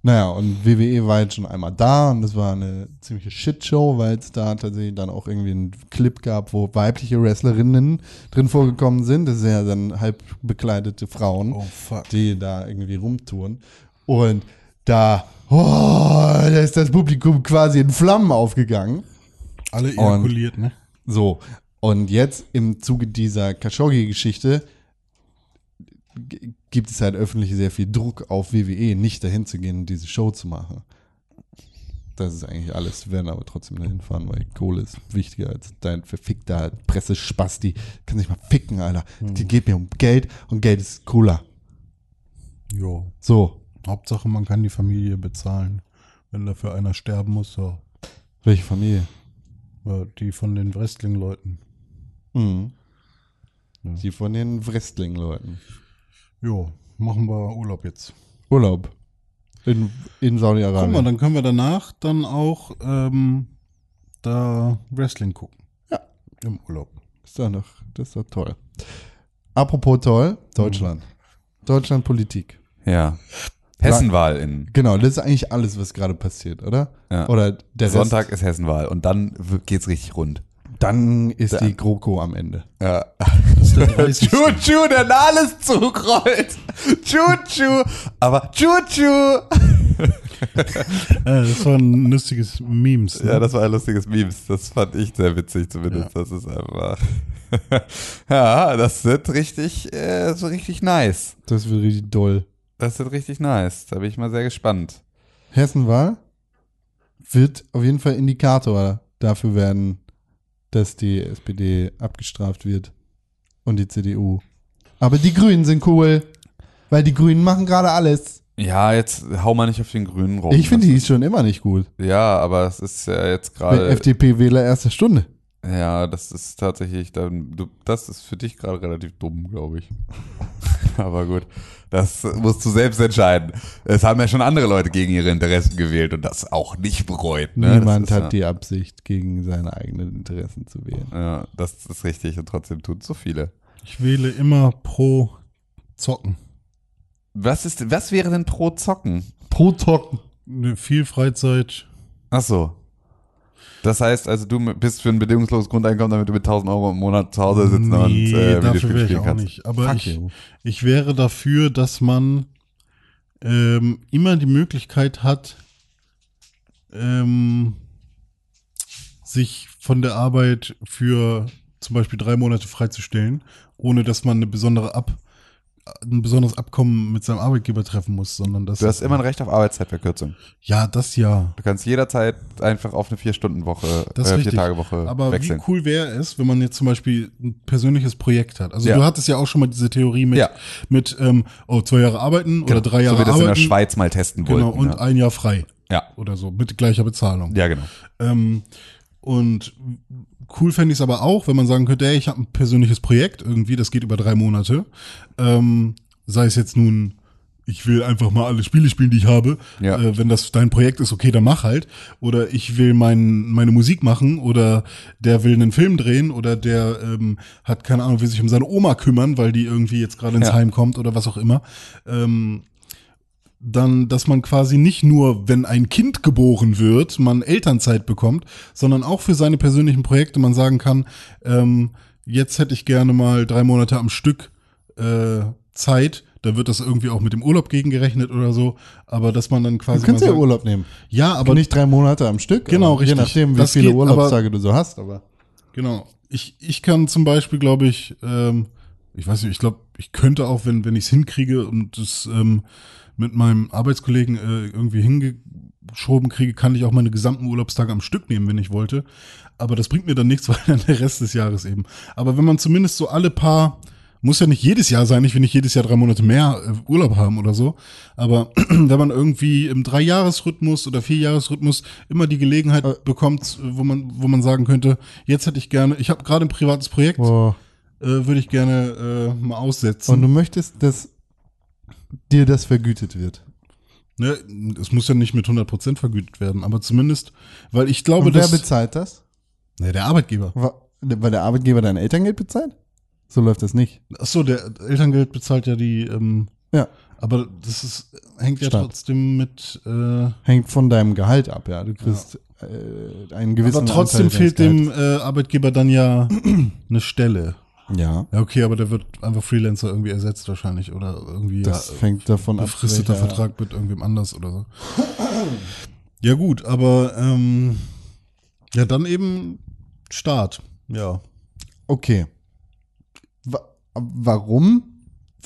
Naja, und WWE war jetzt schon einmal da und das war eine ziemliche Shitshow, weil es da tatsächlich dann auch irgendwie einen Clip gab, wo weibliche Wrestlerinnen drin vorgekommen sind. Das sind ja dann halb bekleidete Frauen, Oh, die da irgendwie rumtouren. Und da, oh, da ist das Publikum quasi in Flammen aufgegangen. Alle ejakuliert, ne? So, und jetzt im Zuge dieser Khashoggi-Geschichte gibt es halt öffentlich sehr viel Druck auf WWE, nicht dahin zu gehen und diese Show zu machen. Das ist eigentlich alles. Wir werden aber trotzdem dahin fahren, weil Kohle ist wichtiger als dein verfickter Pressespasti. Kann sich mal ficken, Alter. Die geht mir um Geld und Geld ist cooler. Jo. So, Hauptsache, man kann die Familie bezahlen. Wenn dafür einer sterben muss, so. welche Familie? Ja, die von den Wrestling-Leuten. Mhm. Ja. Die von den Wrestling-Leuten. Jo, machen wir Urlaub jetzt. Urlaub. In, in Guck Saudi-Arabien. mal, dann können wir danach dann auch ähm, da Wrestling gucken. Ja. Im Urlaub. Ist doch noch, das ist doch toll. Apropos toll, Deutschland. Deutschland Politik. Ja. Hessenwahl in. Genau, das ist eigentlich alles, was gerade passiert, oder? Ja. Oder der Sonntag Rest, ist Hessenwahl und dann geht's richtig rund. dann ist Da- die GroKo am Ende. Ja. Ist der 30. Chuchu, der alles zugrollt. Chuchu. Aber Chuchu. äh, das war ein lustiges Memes. Ne? Ja, das war ein lustiges Memes. Das fand ich sehr witzig zumindest. Das ist einfach. ja, das wird richtig, äh, so richtig nice. Das wird richtig doll. Das wird richtig nice. Da bin ich mal sehr gespannt. Hessenwahl wird auf jeden Fall Indikator dafür werden, dass die SPD abgestraft wird und die CDU. Aber die Grünen sind cool, weil die Grünen machen gerade alles. Ja, jetzt hau mal nicht auf den Grünen rum. Ich finde, die ist schon immer nicht gut. Ja, aber es ist ja jetzt gerade. FDP-Wähler erster Stunde. Ja, das ist tatsächlich dann, du, das ist für dich gerade relativ dumm, glaube ich. Aber gut, das musst du selbst entscheiden. Es haben ja schon andere Leute gegen ihre Interessen gewählt und das auch nicht bereut. Ne? Niemand hat die Absicht, gegen seine eigenen Interessen zu wählen. ja, ja, das ist richtig und trotzdem tun so viele. Ich wähle immer pro Zocken. Was ist, was wäre denn pro Zocken? Pro Zocken. Viel Freizeit. Ach so. Das heißt also, du bist für ein bedingungsloses Grundeinkommen, damit du mit 1000 Euro im Monat zu Hause sitzen und äh, dafür wäre ich spielen auch kannst. nicht. Aber Fuck ich, you. ich wäre dafür, dass man ähm, immer die Möglichkeit hat, ähm, sich von der Arbeit für zum Beispiel drei Monate freizustellen, ohne dass man eine besondere Ab ein besonderes Abkommen mit seinem Arbeitgeber treffen muss, sondern dass Du hast immer ein Recht auf Arbeitszeitverkürzung. ja das ja. Du kannst jederzeit einfach auf eine Vier-Stunden-Woche, Das äh. Vier-Tage-Woche Aber wechseln. wie cool wäre es, wenn man jetzt zum Beispiel ein persönliches Projekt hat? Also Ja. du hattest ja auch schon mal diese Theorie mit, Ja. mit ähm, oh, zwei Jahre arbeiten oder drei Jahre so wie das arbeiten. in der Schweiz mal testen Genau, wollten. und ja. ein Jahr frei ja. oder so, mit gleicher Bezahlung. ja, genau. Ähm, und cool fände ich es aber auch, wenn man sagen könnte, ey, ich habe ein persönliches Projekt irgendwie, das geht über drei Monate. Ähm, sei es jetzt nun, ich will einfach mal alle Spiele spielen, die ich habe. Ja. Äh, wenn das dein Projekt ist, okay, dann mach halt. Oder ich will mein, meine Musik machen oder der will einen Film drehen oder der ähm, hat keine Ahnung, will sich um seine Oma kümmern, weil die irgendwie jetzt gerade ins Ja. Heim kommt oder was auch immer. Ähm, dann, dass man quasi nicht nur, wenn ein Kind geboren wird, man Elternzeit bekommt, sondern auch für seine persönlichen Projekte man sagen kann, ähm, jetzt hätte ich gerne mal drei Monate am Stück äh, Zeit, da wird das irgendwie auch mit dem Urlaub gegengerechnet oder so, aber dass man dann Du quasi kannst mal ja sagt- Urlaub nehmen. ja, Aber aber nicht drei Monate am Stück. Genau, aber richtig. Je nachdem, wie viele geht, aber- Urlaubstage du so hast. Aber Genau. ich, ich kann zum Beispiel, glaube ich, ähm, ich weiß nicht, ich glaube, ich könnte auch, wenn, wenn ich es hinkriege und das ähm, mit meinem Arbeitskollegen äh, irgendwie hingeschoben kriege, kann ich auch meine gesamten Urlaubstage am Stück nehmen, wenn ich wollte. Aber das bringt mir dann nichts, weil dann der Rest des Jahres eben. Aber wenn man zumindest so alle paar, muss ja nicht jedes Jahr sein, ich will nicht jedes Jahr drei Monate mehr äh, Urlaub haben oder so. Aber wenn man irgendwie im Dreijahresrhythmus oder Vierjahresrhythmus immer die Gelegenheit Äh. bekommt, wo man, wo man sagen könnte, jetzt hätte ich gerne, ich habe gerade ein privates Projekt, Boah. äh, würde ich gerne äh, mal aussetzen. Und du möchtest, dass dir das vergütet wird. Ne, es muss ja nicht mit 100% vergütet werden, aber zumindest, weil ich glaube, Und wer dass bezahlt das? ne, der Arbeitgeber. Weil der Arbeitgeber dein Elterngeld bezahlt? So läuft das nicht. Ach so, der Elterngeld bezahlt ja die, ähm, Ja. aber das ist, hängt ja Staat. trotzdem mit, äh, Hängt von deinem Gehalt ab, ja. Du kriegst äh, einen gewissen aber trotzdem fehlt dem äh, Arbeitgeber dann ja eine Stelle. Ja. Ja, okay, aber der wird einfach Freelancer irgendwie ersetzt wahrscheinlich oder irgendwie Das ja, fängt davon ab. befristeter Vertrag mit irgendwem anders oder so. Ja gut, aber ähm, ja dann eben Start. Ja, Okay. Wa warum?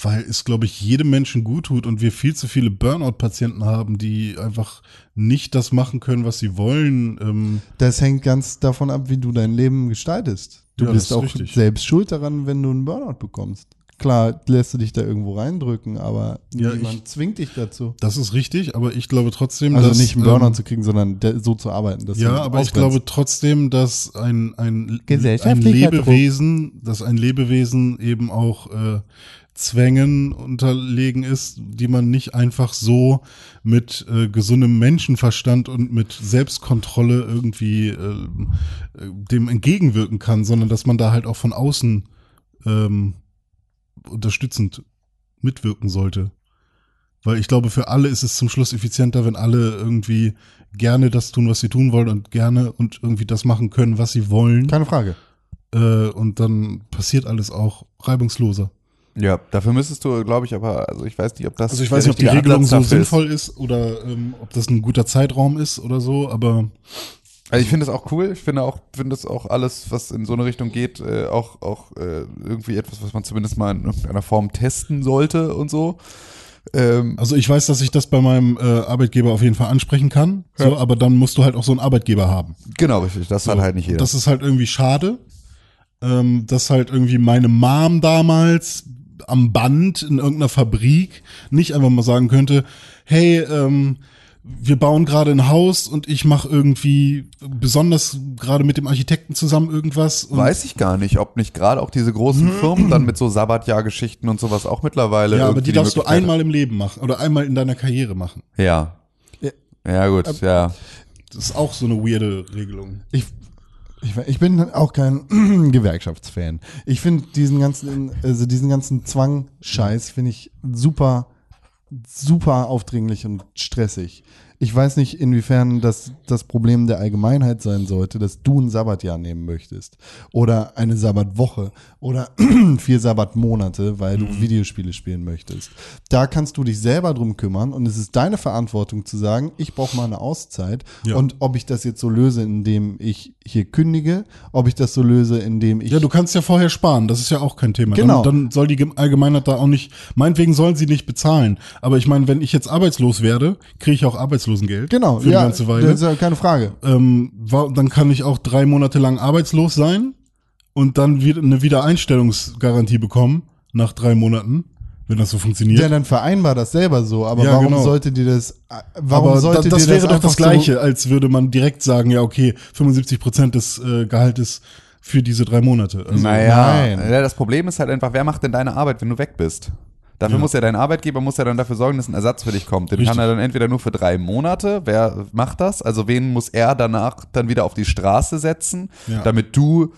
weil es, glaube ich, jedem Menschen gut tut und wir viel zu viele Burnout-Patienten haben, die einfach nicht das machen können, was sie wollen. Ähm, Das hängt ganz davon ab, wie du dein Leben gestaltest. Du Ja, bist ist auch richtig. selbst schuld daran, wenn du einen Burnout bekommst. Klar, lässt du dich da irgendwo reindrücken, aber Ja, niemand zwingt dich dazu. das ist richtig, aber ich glaube trotzdem, Also dass, nicht einen Burnout ähm, zu kriegen, sondern de- so zu arbeiten. Dass Ja, aber ich glaube trotzdem, dass ein, ein, ein Lebewesen, dass ein Lebewesen eben auch äh, Zwängen unterlegen ist, die man nicht einfach so mit äh, gesundem Menschenverstand und mit Selbstkontrolle irgendwie äh, äh, dem entgegenwirken kann, sondern dass man da halt auch von außen ähm, unterstützend mitwirken sollte. Weil ich glaube, für alle ist es zum Schluss effizienter, wenn alle irgendwie gerne das tun, was sie tun wollen und gerne und irgendwie das machen können, was sie wollen. Keine Frage. Äh, und dann passiert alles auch reibungsloser. Ja, dafür müsstest du, glaube ich, aber, also ich weiß nicht, ob das. Also ich weiß nicht, ob die Regelung so sinnvoll ist, oder ähm, ob das ein guter Zeitraum ist oder so, aber. Also ich finde es auch cool. Ich finde auch, finde es auch alles, was in so eine Richtung geht, äh, auch, auch äh, irgendwie etwas, was man zumindest mal in irgendeiner Form testen sollte und so. Ähm, also ich weiß, dass ich das bei meinem äh, Arbeitgeber auf jeden Fall ansprechen kann, so, Ja. aber dann musst du halt auch so einen Arbeitgeber haben. genau, richtig. Das hat halt nicht jeder. Das ist halt irgendwie schade, ähm, dass halt irgendwie meine Mom damals am Band in irgendeiner Fabrik nicht einfach mal sagen könnte, hey, ähm, wir bauen gerade ein Haus und ich mache irgendwie besonders gerade mit dem Architekten zusammen irgendwas. Und Weiß ich gar nicht, ob nicht gerade auch diese großen Firmen dann mit so Sabbatjahrgeschichten und sowas auch mittlerweile. ja, aber irgendwie die darfst du einmal im Leben machen oder einmal in deiner Karriere machen. Ja. Ja. Ja, gut, ja. Das ist auch so eine weirde Regelung. Ich, ich, ich bin auch kein Gewerkschaftsfan. Ich finde diesen ganzen, also diesen ganzen Zwang-Scheiß finde ich super, super aufdringlich und stressig. Ich weiß nicht, inwiefern das das Problem der Allgemeinheit sein sollte, dass du ein Sabbatjahr nehmen möchtest oder eine Sabbatwoche oder vier Sabbatmonate, weil du Videospiele spielen möchtest. Da kannst du dich selber drum kümmern und es ist deine Verantwortung zu sagen, ich brauche mal eine Auszeit Ja. und ob ich das jetzt so löse, indem ich hier kündige, ob ich das so löse, indem ich Ja, du kannst ja vorher sparen, das ist ja auch kein Thema. Genau. Dann, dann soll die Gem- Allgemeinheit da auch nicht, meinetwegen sollen sie nicht bezahlen. Aber ich meine, wenn ich jetzt arbeitslos werde, kriege ich auch Arbeitslosengeld genau für eine ja, ganze Weile. Das ist ja keine Frage. Ähm, dann kann ich auch drei Monate lang arbeitslos sein und dann wieder eine Wiedereinstellungsgarantie bekommen nach drei Monaten, wenn das so funktioniert. Ja, dann vereinbar das selber so, aber Ja, warum genau. sollte dir das, warum Aber sollte da, das dir wäre doch einfach das Gleiche, als würde man direkt sagen, ja, okay, 75 Prozent des äh, Gehaltes für diese drei Monate. Also, naja, nein. das Problem ist halt einfach, wer macht denn deine Arbeit, wenn du weg bist? Dafür Ja. muss ja dein Arbeitgeber muss ja dann dafür sorgen, dass ein Ersatz für dich kommt. Den Richtig. kann er dann entweder nur für drei Monate, wer macht das? Also wen muss er danach dann wieder auf die Straße setzen, Ja. damit du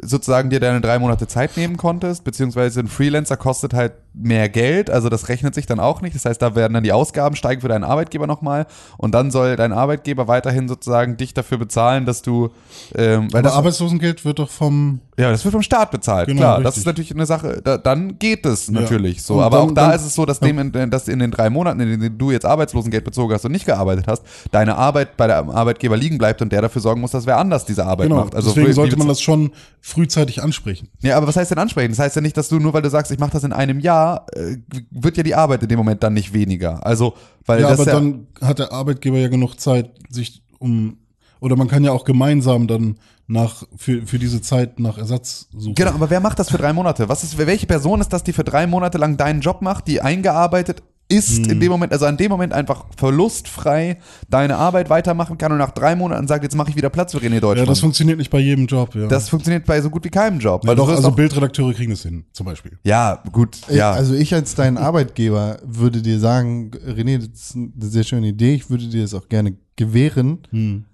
sozusagen dir deine drei Monate Zeit nehmen konntest, beziehungsweise ein Freelancer kostet halt mehr Geld, also das rechnet sich dann auch nicht. Das heißt, da werden dann die Ausgaben steigen für deinen Arbeitgeber nochmal und dann soll dein Arbeitgeber weiterhin sozusagen dich dafür bezahlen, dass du, ähm, weil aber das, Arbeitslosengeld wird doch vom Ja, das wird vom Staat bezahlt, Genau, klar. Das richtig. ist natürlich eine Sache, da, dann geht es natürlich so. Und Aber dann- auch da dann- ist es so, dass, dem in, dass in den drei Monaten, in denen du jetzt Arbeitslosengeld bezogen hast und nicht gearbeitet hast, deine Arbeit bei der Arbeitgeber liegen bleibt und der dafür sorgen muss, dass wer anders diese Arbeit Genau, macht. Also deswegen sollte man das schon frühzeitig ansprechen. Ja, aber was heißt denn ansprechen? Das heißt ja nicht, dass du nur weil du sagst, ich mache das in einem Jahr, äh, wird ja die Arbeit in dem Moment dann nicht weniger. Also, weil Ja, das aber ja, dann hat der Arbeitgeber ja genug Zeit, sich um oder man kann ja auch gemeinsam dann nach für, für diese Zeit nach Ersatz suchen. Genau, aber wer macht das für drei Monate? Was ist, welche Person ist das, die für drei Monate lang deinen Job macht, die eingearbeitet ist Hm. in dem Moment, also an dem Moment einfach verlustfrei deine Arbeit weitermachen kann und nach drei Monaten sagt, jetzt mache ich wieder Platz für René Ja, Deutschmann. das funktioniert nicht bei jedem Job, ja. das funktioniert bei so gut wie keinem Job. ja, Weil du doch, also Bildredakteure kriegen das hin, zum Beispiel. ja, gut, ja. Also ich als dein Arbeitgeber würde dir sagen, René, das ist eine sehr schöne Idee, ich würde dir das auch gerne gewähren, Hm.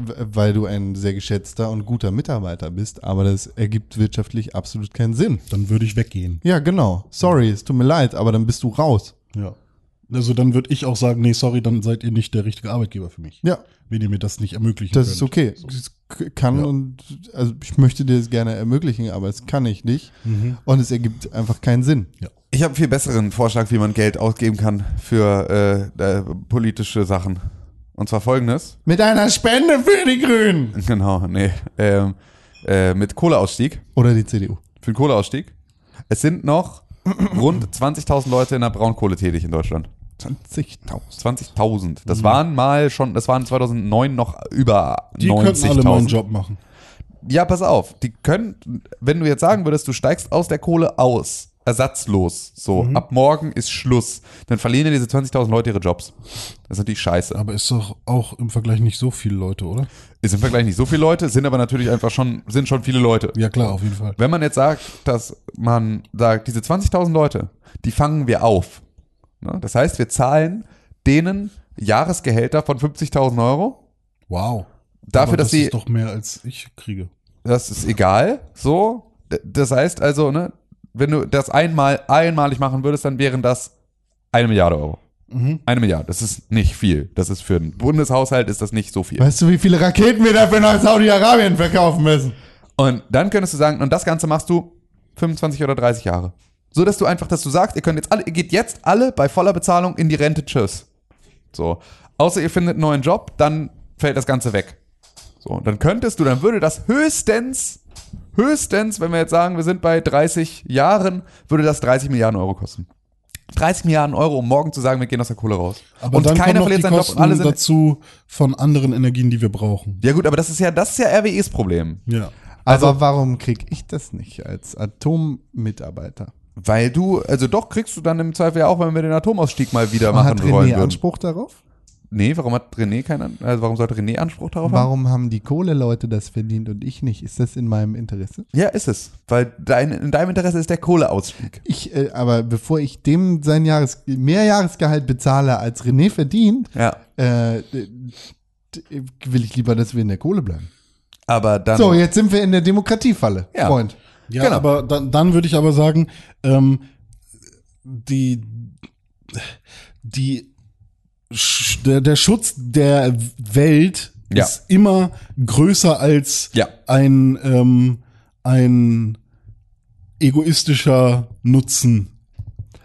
Weil du ein sehr geschätzter und guter Mitarbeiter bist, aber das ergibt wirtschaftlich absolut keinen Sinn. Dann würde ich weggehen. Ja, genau. Sorry, es tut mir leid, aber dann bist du raus. Ja. Also dann würde ich auch sagen, nee, sorry, dann seid ihr nicht der richtige Arbeitgeber für mich. Ja, Wenn ihr mir das nicht ermöglichen das könnt. ist okay. Es k- kann Ja. und also ich möchte dir das gerne ermöglichen, aber es kann ich nicht. Und es ergibt einfach keinen Sinn. Ich habe einen viel besseren Vorschlag, wie man Geld ausgeben kann für äh, äh, politische Sachen. Und zwar folgendes. Mit einer Spende für die Grünen. Genau, nee. Ähm, äh, mit Kohleausstieg. Oder die CDU. Für den Kohleausstieg. Es sind noch rund 20.000 Leute in der Braunkohle tätig in Deutschland. 20.000. 20.000. Das waren mal schon, das waren 2009 noch über Die könnten alle meinen 90.000. Job machen. Ja, pass auf. Die können, wenn du jetzt sagen würdest, du steigst aus der Kohle aus, ersatzlos, so, ab morgen ist Schluss, dann verlieren ja diese 20.000 Leute ihre Jobs. Das ist natürlich scheiße. Aber ist doch auch im Vergleich nicht so viele Leute, oder? Ist im Vergleich nicht so viele Leute, sind aber natürlich einfach schon, sind schon viele Leute. Ja, klar, auf jeden Fall. Wenn man jetzt sagt, dass man sagt, diese 20.000 Leute, die fangen wir auf. Ne? Das heißt, wir zahlen denen Jahresgehälter von 50.000 Euro. Wow. Dafür, Aber dass das sie, ist doch mehr als ich kriege. das ist egal, so. Das heißt also, ne, wenn du das einmal, einmalig machen würdest, dann wären das eine Milliarde Euro. Mhm. Eine Milliarde, das ist nicht viel. Das ist für einen Bundeshaushalt ist das nicht so viel. Weißt du, wie viele Raketen wir dafür nach Saudi-Arabien verkaufen müssen? Und dann könntest du sagen, und das Ganze machst du 25 oder 30 Jahre. So dass du einfach, dass du sagst, ihr könnt jetzt alle, ihr geht jetzt alle bei voller Bezahlung in die Rente, tschüss. So. Außer ihr findet einen neuen Job, dann fällt das Ganze weg. So, dann könntest du, dann würde das höchstens, höchstens, wenn wir jetzt sagen, wir sind bei 30 Jahren, würde das 30 Milliarden Euro kosten. 30 Milliarden Euro, um morgen zu sagen, wir gehen aus der Kohle raus. Aber und dann keiner kommen verliert seinen Job Kosten und alle sind. dazu von anderen Energien, die wir brauchen. Ja gut, aber das ist ja, das ist ja RWEs Problem. Ja. Also- Aber warum krieg ich das nicht als Atommitarbeiter? Weil du, also doch kriegst du dann im Zweifel ja auch, wenn wir den Atomausstieg mal wieder Hat machen wollen René würden. Anspruch darauf? Nee, warum hat René keinen, also warum sollte René Anspruch darauf haben? Warum haben die Kohleleute das verdient und ich nicht? Ist das in meinem Interesse? Ja, ist es. Weil dein, in deinem Interesse ist der Kohleausstieg. Ich, äh, aber bevor ich dem sein Jahres mehr Jahresgehalt bezahle, als René verdient, Ja. äh, will ich lieber, dass wir in der Kohle bleiben. Aber dann. So, jetzt sind wir in der Demokratiefalle, Ja. Freund. Ja, Genau. aber dann, dann würde ich aber sagen, ähm, die, die, der, der Schutz der Welt Ja. ist immer größer als Ja. ein, ähm, ein egoistischer Nutzen.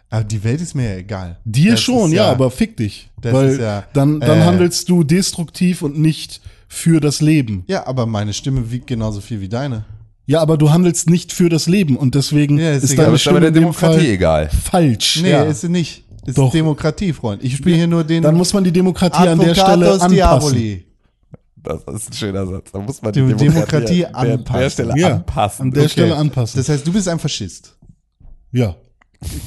Aber die Welt ist mir ja egal. Dir Das schon, ist ja, aber fick dich. das Weil ist ja, dann, dann äh, handelst du destruktiv und nicht für das Leben. Ja, aber meine Stimme wiegt genauso viel wie deine. Ja, aber du handelst nicht für das Leben und deswegen Ja, ist ist, egal. deine aber ist aber Stimme der in dem Demokratie Fall egal. falsch. Nee, Ja. ist sie nicht. Ist Doch. Demokratie, Freund. Ich spiele hier nur den Dann muss man die Demokratie an der Stelle Advocatus anpassen. Diaboli. Das ist ein schöner Satz. Da muss man Die Demokratie an der- anpassen. der Stelle Ja, anpassen. an der Okay. Stelle anpassen. Das heißt, du bist ein Faschist. ja,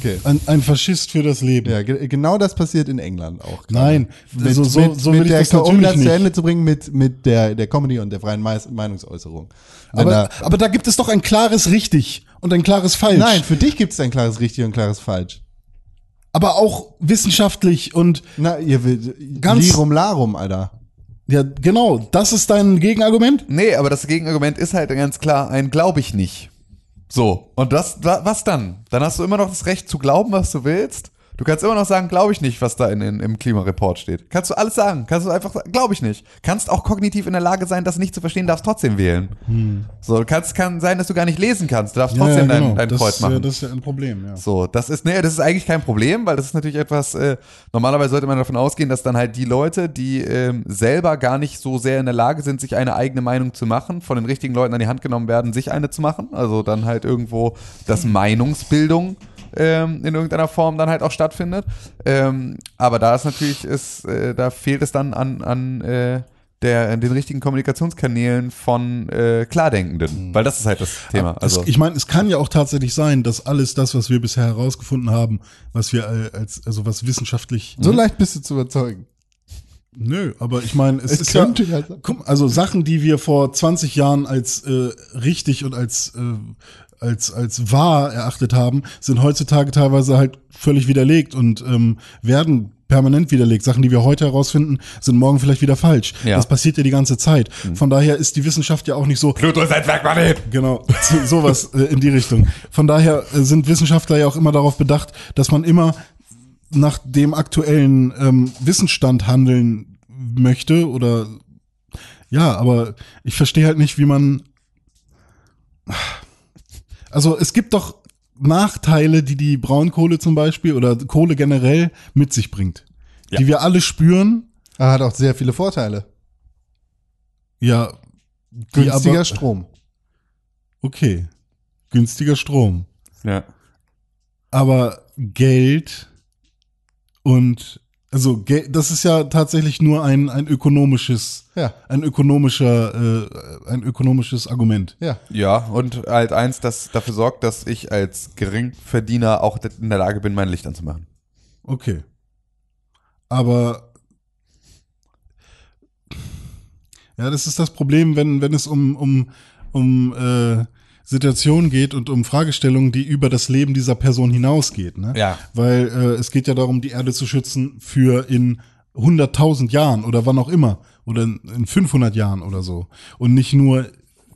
Okay. ein, ein Faschist für das Leben. Ja, ge genau das passiert in England auch. gerade. Nein, Mit, so, so, mit, so mit will ich der, das um natürlich das zu nicht. Ende zu bringen mit, mit der, der Comedy und der freien Meinungsäußerung. Aber, da, aber da gibt es doch ein klares Richtig und ein klares Falsch. nein, für dich gibt es ein klares Richtig und ein klares Falsch. Aber auch wissenschaftlich und Na, ihr will Ganz- Lirum Larum, Alter. ja, genau, das ist dein Gegenargument? Nee, aber das Gegenargument ist halt ganz klar ein Glaube ich nicht. So. Und das, wa- was dann? Dann hast du immer noch das Recht zu glauben, was du willst. Du kannst immer noch sagen, glaube ich nicht, was da in, in, im Klimareport steht. Kannst du alles sagen. Kannst du einfach sagen, glaube ich nicht. Kannst auch kognitiv in der Lage sein, das nicht zu verstehen, darfst trotzdem wählen. So, kannst, kann sein, dass du gar nicht lesen kannst. Du darfst trotzdem dein, dein das, Kreuz machen. Ja, das ist ja ein Problem, ja. So, das ist, nee, das ist eigentlich kein Problem, weil das ist natürlich etwas, äh, normalerweise sollte man davon ausgehen, dass dann halt die Leute, die ähm, selber gar nicht so sehr in der Lage sind, sich eine eigene Meinung zu machen, von den richtigen Leuten an die Hand genommen werden, sich eine zu machen. Also dann halt irgendwo, dass Meinungsbildung ähm, in irgendeiner Form dann halt auch stattfindet. Ähm, aber da ist natürlich, ist, äh, da fehlt es dann an, an äh, der, den richtigen Kommunikationskanälen von äh, Klardenkenden. Weil das ist halt das Thema. Das, Also, ich meine, es kann ja auch tatsächlich sein, dass alles das, was wir bisher herausgefunden haben, was wir äh, als, also was wissenschaftlich. So leicht bist du zu überzeugen. Nö, aber ich meine, es, Es ist könnte ja, also Sachen, die wir vor 20 Jahren als äh, richtig und als äh, als als wahr erachtet haben, sind heutzutage teilweise halt völlig widerlegt und ähm, werden permanent widerlegt. Sachen, die wir heute herausfinden, sind morgen vielleicht wieder falsch. Ja. Das passiert ja die ganze Zeit. Von daher ist die Wissenschaft ja auch nicht so, Pluto ist ein Zwergplanet! Genau, so- sowas äh, in die Richtung. Von daher äh, sind Wissenschaftler ja auch immer darauf bedacht, dass man immer nach dem aktuellen ähm, Wissensstand handeln möchte oder ja, aber ich verstehe halt nicht, wie man also es gibt doch Nachteile, die die Braunkohle zum Beispiel oder Kohle generell mit sich bringt, Ja. die wir alle spüren. Er hat auch sehr viele Vorteile. Ja, Günstiger aber- Strom. Okay, günstiger Strom. Ja. aber Geld und also das ist ja tatsächlich nur ein ein ökonomisches Ja, ein ökonomischer äh, ein ökonomisches Argument. ja. Ja, und halt eins, das dafür sorgt, dass ich als Geringverdiener auch in der Lage bin, mein Licht anzumachen. Okay. Aber ja, das ist das Problem, wenn wenn es um um um äh, Situationen geht und um Fragestellungen, die über das Leben dieser Person hinausgeht, ne? Ja. Weil äh, es geht ja darum, die Erde zu schützen für in 100.000 Jahren oder wann auch immer oder in, in 500 Jahren oder so und nicht nur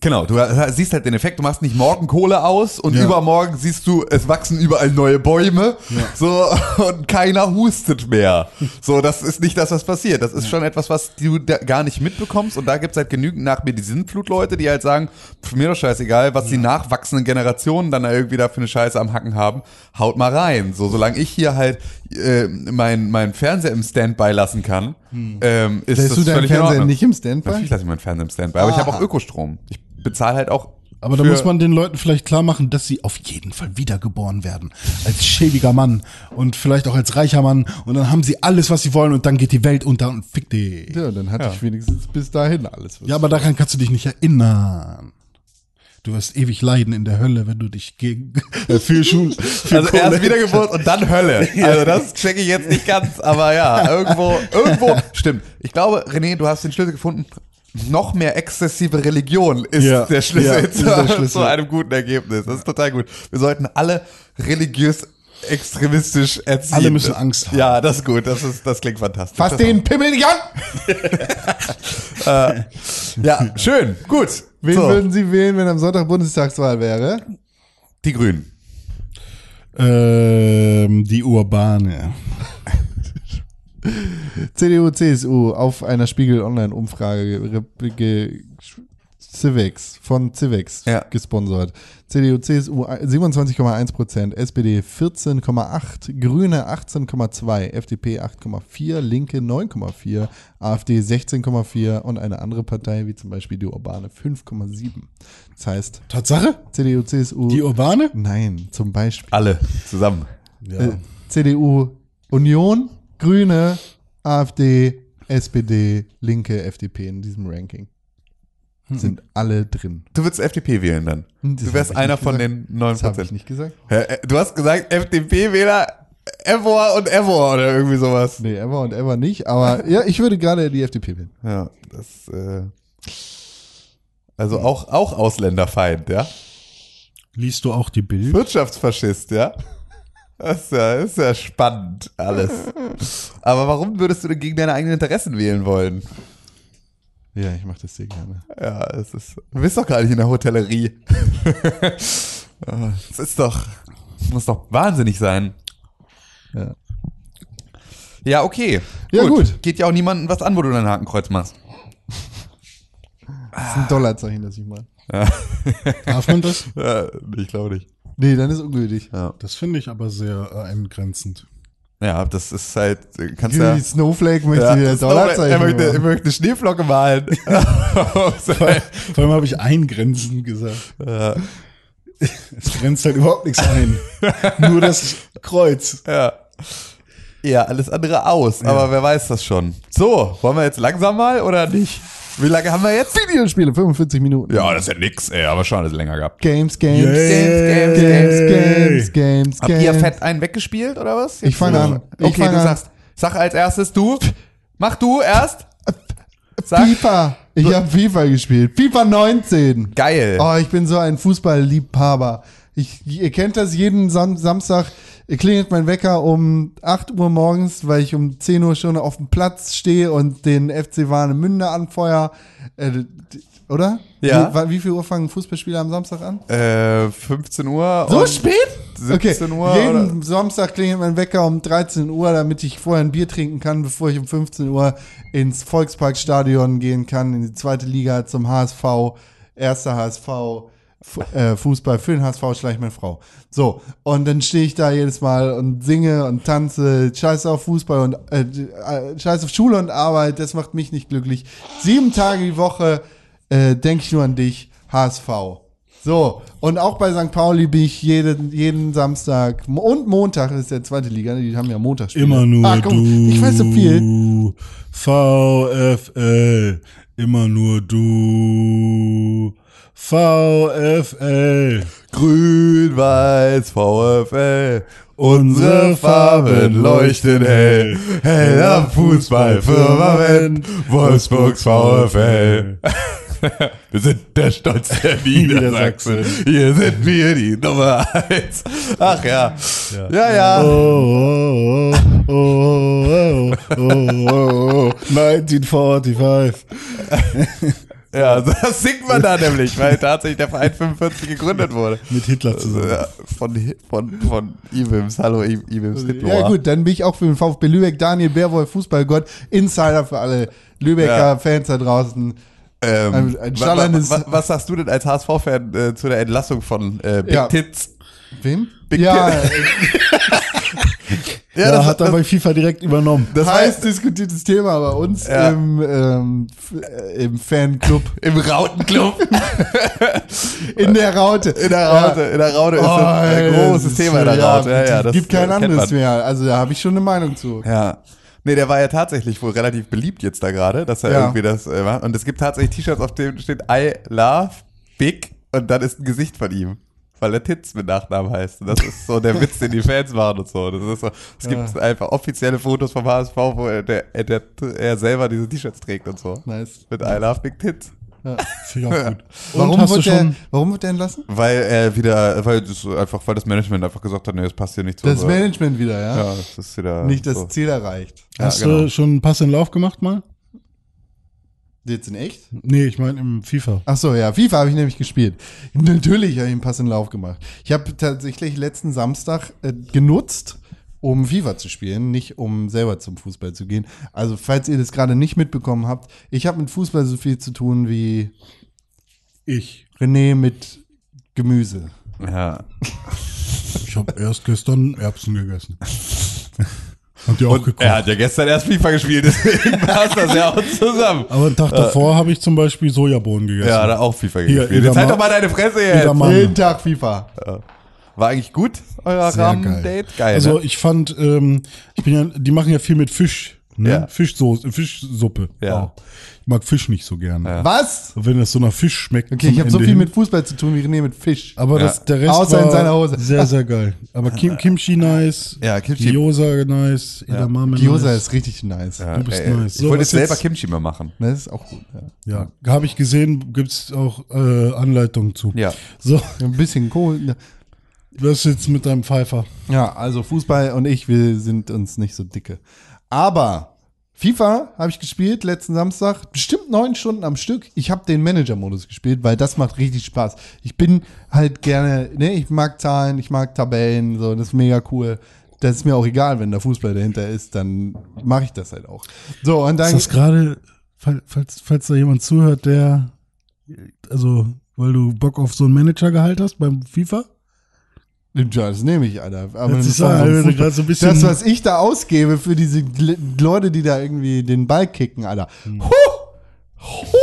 Genau, du siehst halt den Effekt, du machst nicht morgen Kohle aus und Ja. übermorgen siehst du, es wachsen überall neue Bäume, so, und keiner hustet mehr. So, das ist nicht das, was passiert. Das ist schon etwas, was du gar nicht mitbekommst und da gibt's halt genügend nach mir die Sintflutleute, die halt sagen, pf, mir doch scheißegal, was die nachwachsenden Generationen dann da irgendwie da für eine Scheiße am Hacken haben, haut mal rein. So, solange ich hier halt äh, mein, mein Fernseher im Standby lassen kann, ähm, ist Lässt das du deinen Fernseher nicht im Standby? Natürlich lasse ich meinen Fernseher im Standby, aber ich habe auch Aha. Ökostrom. Ich bezahle halt auch. Aber da muss man den Leuten vielleicht klar machen, dass sie auf jeden Fall wiedergeboren werden. Als schäbiger Mann und vielleicht auch als reicher Mann. Und dann haben sie alles, was sie wollen und dann geht die Welt unter und fick dich. Ja, dann hatte ich wenigstens bis dahin alles. was- Ja, aber daran kannst du dich nicht erinnern. Du wirst ewig leiden in der Hölle, wenn du dich gegen für Schuh. Für Also erst Wiedergeburt und dann Hölle. Also das checke ich jetzt nicht ganz, aber ja, irgendwo, irgendwo, stimmt. Ich glaube, René, du hast den Schlüssel gefunden. Noch mehr exzessive Religion ist Ja, der Schlüssel, ja, zu, ist der Schlüssel. zu einem guten Ergebnis. Das ist total gut. Wir sollten alle religiös extremistisch erziehen. Alle müssen Angst haben. Ja, das ist gut. Das ist, das klingt fantastisch. Fass den Pimmel nicht an! Ja, schön, gut. Wen so, würden Sie wählen, wenn am Sonntag Bundestagswahl wäre? die Grünen. Ähm, die Urbane. CDU, CSU auf einer Spiegel-Online-Umfrage Civex, von Civex Ja. gesponsert. CDU, CSU 27,1 Prozent, SPD 14,8, Grüne 18,2, FDP 8,4, Linke 9,4, AfD 16,4 und eine andere Partei wie zum Beispiel die Urbane 5,7. Das heißt, Tatsache? CDU, CSU. Die Urbane? nein, zum Beispiel. Alle zusammen. Ja. Äh, CDU, Union, Grüne, AfD, SPD, Linke, FDP in diesem Ranking. Sind alle drin. Du würdest FDP wählen dann. Hm, Das du wärst einer von gesagt. den 9 Das habe ich nicht gesagt. Äh, Du hast gesagt, FDP-Wähler Ever und Ever oder irgendwie sowas. Nee, ever und ever nicht. Aber ja, ich würde gerade die FDP wählen. Ja, das, äh, also auch, auch Ausländerfeind, ja. Liest du auch die Bild? Wirtschaftsfaschist, ja. Das ist ja, ist ja spannend, alles. Aber warum würdest du denn gegen deine eigenen Interessen wählen wollen? Ja, ich mache das sehr gerne. Ja, es ist. Du bist doch gar nicht in der Hotellerie. Es ist doch. Muss doch wahnsinnig sein. Ja. Ja, okay. Ja, gut. Geht ja auch niemandem was an, wo du dein Hakenkreuz machst. Das ist ein Dollarzeichen, das ich mal. Darf man das? Ja, ich glaube nicht. Nee, dann ist ungültig. Ja. Das finde ich aber sehr äh, eingrenzend. Ja, das ist halt, kannst Die ja. Snowflake möchte Ja, wieder Dollarzeichen er, möchte, er möchte eine Schneeflocke malen. Vor allem habe ich eingrenzend gesagt. ja. Es grenzt halt überhaupt nichts ein. Nur das Kreuz. Ja. Ja, alles andere aus, aber wer weiß das schon. So, wollen wir jetzt langsam mal oder nicht? Wie lange haben wir jetzt? Videospiele, 45 Minuten. Ja, das ist ja nix, ey, aber schon alles länger gehabt. Games, Games, Yay. Games, Games, Games, Games, Habt ihr Games. fett einen weggespielt oder was? Ich fange an. Ich Okay, fang du an. sagst, sag als erstes du. Mach du erst. Sag. FIFA. Ich habe FIFA gespielt. FIFA 19. Geil. Oh, ich bin so ein Fußballliebhaber. Ich, ihr kennt das, jeden Sam Samstag klingelt mein Wecker um 8 Uhr morgens, weil ich um 10 Uhr schon auf dem Platz stehe und den FC Warnemünde anfeuer. Äh, oder? Ja. Wie, wie viel Uhr fangen Fußballspiele am Samstag an? Äh, 15 Uhr. So spät? 17 Uhr Jeden Samstag klingelt mein Wecker um 13 Uhr, damit ich vorher ein Bier trinken kann, bevor ich um 15 Uhr ins Volksparkstadion gehen kann, in die zweite Liga zum HSV, erster HSV. Fu- äh, Fußball für den HSV schlage ich meine Frau. So, und dann stehe ich da jedes Mal und singe und tanze, scheiß auf Fußball und äh, äh, scheiß auf Schule und Arbeit, das macht mich nicht glücklich. Sieben Tage die Woche äh, denke ich nur an dich, HSV. So, und auch bei St. Pauli bin ich jeden, jeden Samstag und Montag, das ist der zweite Liga, ne? die haben ja Montagsspiele. Immer nur Ah, guck, du. Ich weiß so viel. VfL. Immer nur du. VfL. Grün, weiß, VfL. Unsere Farben leuchten hell. Heller Fußball, Firmament. Wolfsburgs VfL. Wir sind der Stolz der Niedersachsen. Hier sind wir die Nummer eins. Ach ja. Ja, ja. Oh, oh, oh, oh, oh, oh, oh. 1945. Ja, das singt man da nämlich, weil tatsächlich der Verein 45 gegründet wurde. Mit Hitler zusammen. Ja, von, von, von Ibims. Hallo, Ibims Hitler. Ja gut, dann bin ich auch für den VfB Lübeck, Daniel Bärwohl, Fußballgott, Insider für alle Lübecker Ja. Fans da draußen. Ähm, Ein- ein wa- wa- schallendes- wa- was sagst du denn als HSV-Fan äh, zu der Entlassung von äh, Big Ja. Tits? Wem? Big ja, Kid. Ja, das, hat er bei FIFA direkt übernommen. das heiß heißt diskutiertes Thema bei uns Ja. im, ähm, äh, im Fanclub im Rautenclub in der Raute. in der Raute, in der Raute ist Oh, das ein großes Thema in der Raute. Ja, ja, das gibt kein äh, anderes man. mehr. Also da habe ich schon eine Meinung zu. Ja. Nee, der war ja tatsächlich wohl relativ beliebt jetzt da gerade, dass er Ja. irgendwie das äh, macht. Und es gibt tatsächlich T-Shirts, auf denen steht I love Big und dann ist ein Gesicht von ihm. Weil er Tits mit Nachnamen heißt. Und das ist so der Witz, den die Fans machen und so. Das ist so, es gibt einfach offizielle Fotos vom HSV, wo er, der, er, der, er selber diese T-Shirts trägt und so. Nice. Mit I love Big Tits. Finde ich auch gut. Warum, Und hast du wird der, schon, warum wird der entlassen? Weil er wieder, weil das einfach, weil das Management einfach gesagt hat, nee, das passt hier nicht so. Das. Management wieder, ja? Ja, das ist wieder. Nicht das so. Ziel erreicht. Ja, hast genau. du schon einen Pass in Lauf gemacht mal? Jetzt in echt? Nee, ich meine im FIFA. Ach so, ja, FIFA habe ich nämlich gespielt. Natürlich habe ich einen Pass in Lauf gemacht. Ich habe tatsächlich letzten Samstag äh, genutzt, um FIFA zu spielen, nicht um selber zum Fußball zu gehen. Also, falls ihr das gerade nicht mitbekommen habt, ich habe mit Fußball so viel zu tun wie Ich. René mit Gemüse. Ja. Ich habe erst gestern Erbsen gegessen. Habt ihr auch gekocht? er hat ja gestern erst FIFA gespielt, deswegen passt das ja auch zusammen. Aber einen Tag davor habe ich zum Beispiel Sojabohnen gegessen. Ja, hat er auch FIFA Hier, gespielt. Jetzt halt doch mal deine Fresse jetzt. Jeden Tag FIFA. War eigentlich gut, euer Rahmen-Date? Geil. Also ne? ich fand, ähm, ich bin ja, die machen ja viel mit Fisch. Ne? Ja. Fischsoße, Fischsuppe. Ja. Auch. Ich mag Fisch nicht so gerne. Ja. Was? Wenn das so nach Fisch schmeckt. Okay, ich habe so viel hin. mit Fußball zu tun wie René mit Fisch. Aber Ja. das, der Rest Außer war in seiner Hose. sehr, sehr geil. Aber Kim, Kimchi nice. Ja, Kimchi- Gyoza nice. Edamame Gyoza nice. ist richtig nice. Ja, du bist ey, nice. Ich So, wollte was jetzt selber jetzt- Kimchi mal machen. Das ist auch gut. Ja. Ja, habe ich gesehen, gibt's auch äh, Anleitungen zu. Ja. So, Ein bisschen Kohl. was ist jetzt mit deinem Pfeifer? Ja, also Fußball und ich, wir sind uns nicht so dicke. Aber FIFA habe ich gespielt letzten Samstag, bestimmt neun Stunden am Stück. Ich habe den Manager-Modus gespielt, weil das macht richtig Spaß. Ich bin halt gerne, ne, ich mag Zahlen, ich mag Tabellen, so, das ist mega cool. das ist mir auch egal, wenn da Fußball dahinter ist, dann mache ich das halt auch. So, und dann. Ist das gerade, fall- falls, falls da jemand zuhört, der, also, weil du Bock auf so einen Managergehalt hast beim FIFA? Ja, das nehme ich, Alter. Aber das, war an, so ein bisschen- das, was ich da ausgebe für diese Leute, die da irgendwie den Ball kicken, Alter. Hm. Huh! Huh!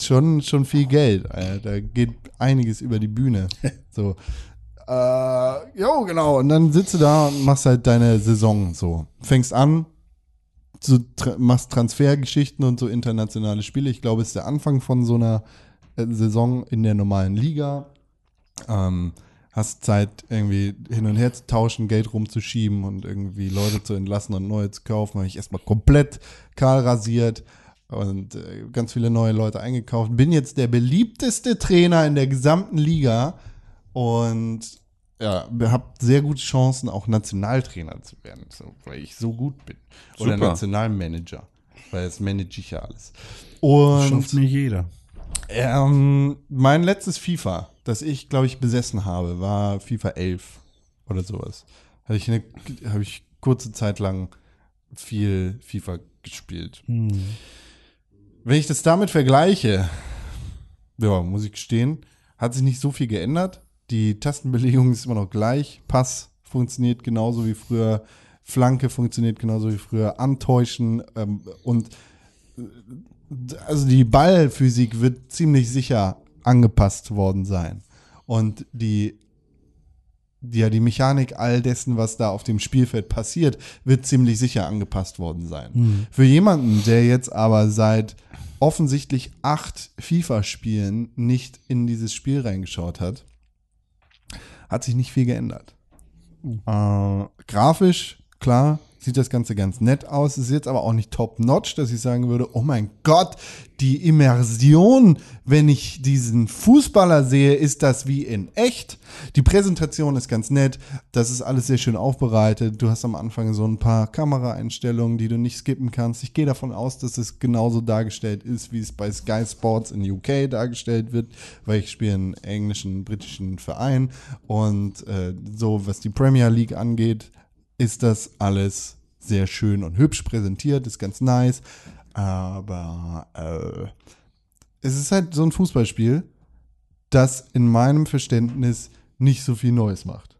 Schon, schon viel Geld, Alter. Da geht einiges über die Bühne. So. Äh, jo, genau. Und dann sitzt du da und machst halt deine Saison so. Fängst an, so tra machst Transfergeschichten und so internationale Spiele. Ich glaube, es ist der Anfang von so einer äh, Saison in der normalen Liga. Ähm, hast Zeit, irgendwie hin und her zu tauschen, Geld rumzuschieben und irgendwie Leute zu entlassen und neue zu kaufen. Habe ich erstmal komplett kahl rasiert und äh, ganz viele neue Leute eingekauft. Bin jetzt der beliebteste Trainer in der gesamten Liga und ja, habe sehr gute Chancen, auch Nationaltrainer zu werden, so, weil ich so gut bin. Oder Super. Nationalmanager, weil das manage ich ja alles. Und Schafft nicht jeder. ähm, mein letztes FIFA, das ich, glaube ich, besessen habe, war FIFA 11 oder sowas. Habe ich, eine, hab ich kurze Zeit lang viel FIFA gespielt. Wenn ich das damit vergleiche, ja, muss ich gestehen, hat sich nicht so viel geändert. Die Tastenbelegung ist immer noch gleich. Pass funktioniert genauso wie früher. Flanke funktioniert genauso wie früher. Antäuschen ähm, und also die Ballphysik wird ziemlich sicher angepasst worden sein. Und die, die, ja, die Mechanik all dessen, was da auf dem Spielfeld passiert, wird ziemlich sicher angepasst worden sein. Für jemanden, der jetzt aber seit offensichtlich acht FIFA-Spielen nicht in dieses Spiel reingeschaut hat, hat sich nicht viel geändert. Äh, grafisch, klar, sieht das Ganze ganz nett aus. Ist jetzt aber auch nicht top-notch, dass ich sagen würde, oh mein Gott, die Immersion, wenn ich diesen Fußballer sehe, ist das wie in echt. Die Präsentation ist ganz nett. Das ist alles sehr schön aufbereitet. Du hast am Anfang so ein paar Kameraeinstellungen, die du nicht skippen kannst. Ich gehe davon aus, dass es genauso dargestellt ist, wie es bei Sky Sports in UK dargestellt wird, weil ich spiele einen englischen, britischen Verein. Und äh, so, was die Premier League angeht, ist das alles sehr schön und hübsch präsentiert, ist ganz nice. Aber äh, es ist halt so ein Fußballspiel, das in meinem Verständnis nicht so viel Neues macht.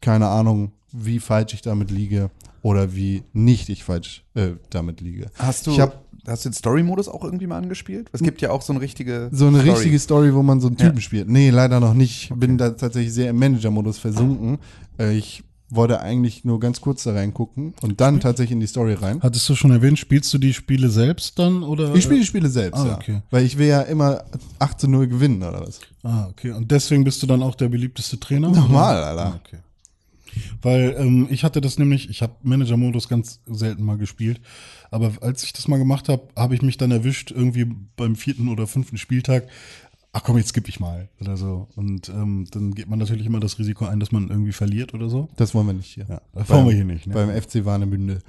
Keine Ahnung, wie falsch ich damit liege oder wie nicht ich falsch äh, damit liege. Hast du, Ich hab- hast du den Story-Modus auch irgendwie mal angespielt? Es gibt ja auch so eine richtige So eine Story. richtige Story, wo man so einen Typen Ja. spielt. Nee, leider noch nicht. Ich bin da tatsächlich sehr im Manager-Modus versunken. Äh, ich wollte eigentlich nur ganz kurz da reingucken und dann tatsächlich in die Story rein. Hattest du schon erwähnt, spielst du die Spiele selbst dann oder? Ich spiele die Spiele selbst, Ah, ja. okay. Weil ich will ja immer 8 zu 0 gewinnen, oder was? Ah, okay. Und deswegen bist du dann auch der beliebteste Trainer? Normal, oder? Alter. Ah, okay. Weil ähm, ich hatte das nämlich, ich habe Manager-Modus ganz selten mal gespielt, aber als ich das mal gemacht habe, habe ich mich dann erwischt, irgendwie beim vierten oder fünften Spieltag, ach komm, jetzt skippe ich mal oder so. Und ähm, dann geht man natürlich immer das Risiko ein, dass man irgendwie verliert oder so. Das wollen wir nicht hier. Ja, das wollen wir hier nicht. Ne? Beim FC Warnemünde.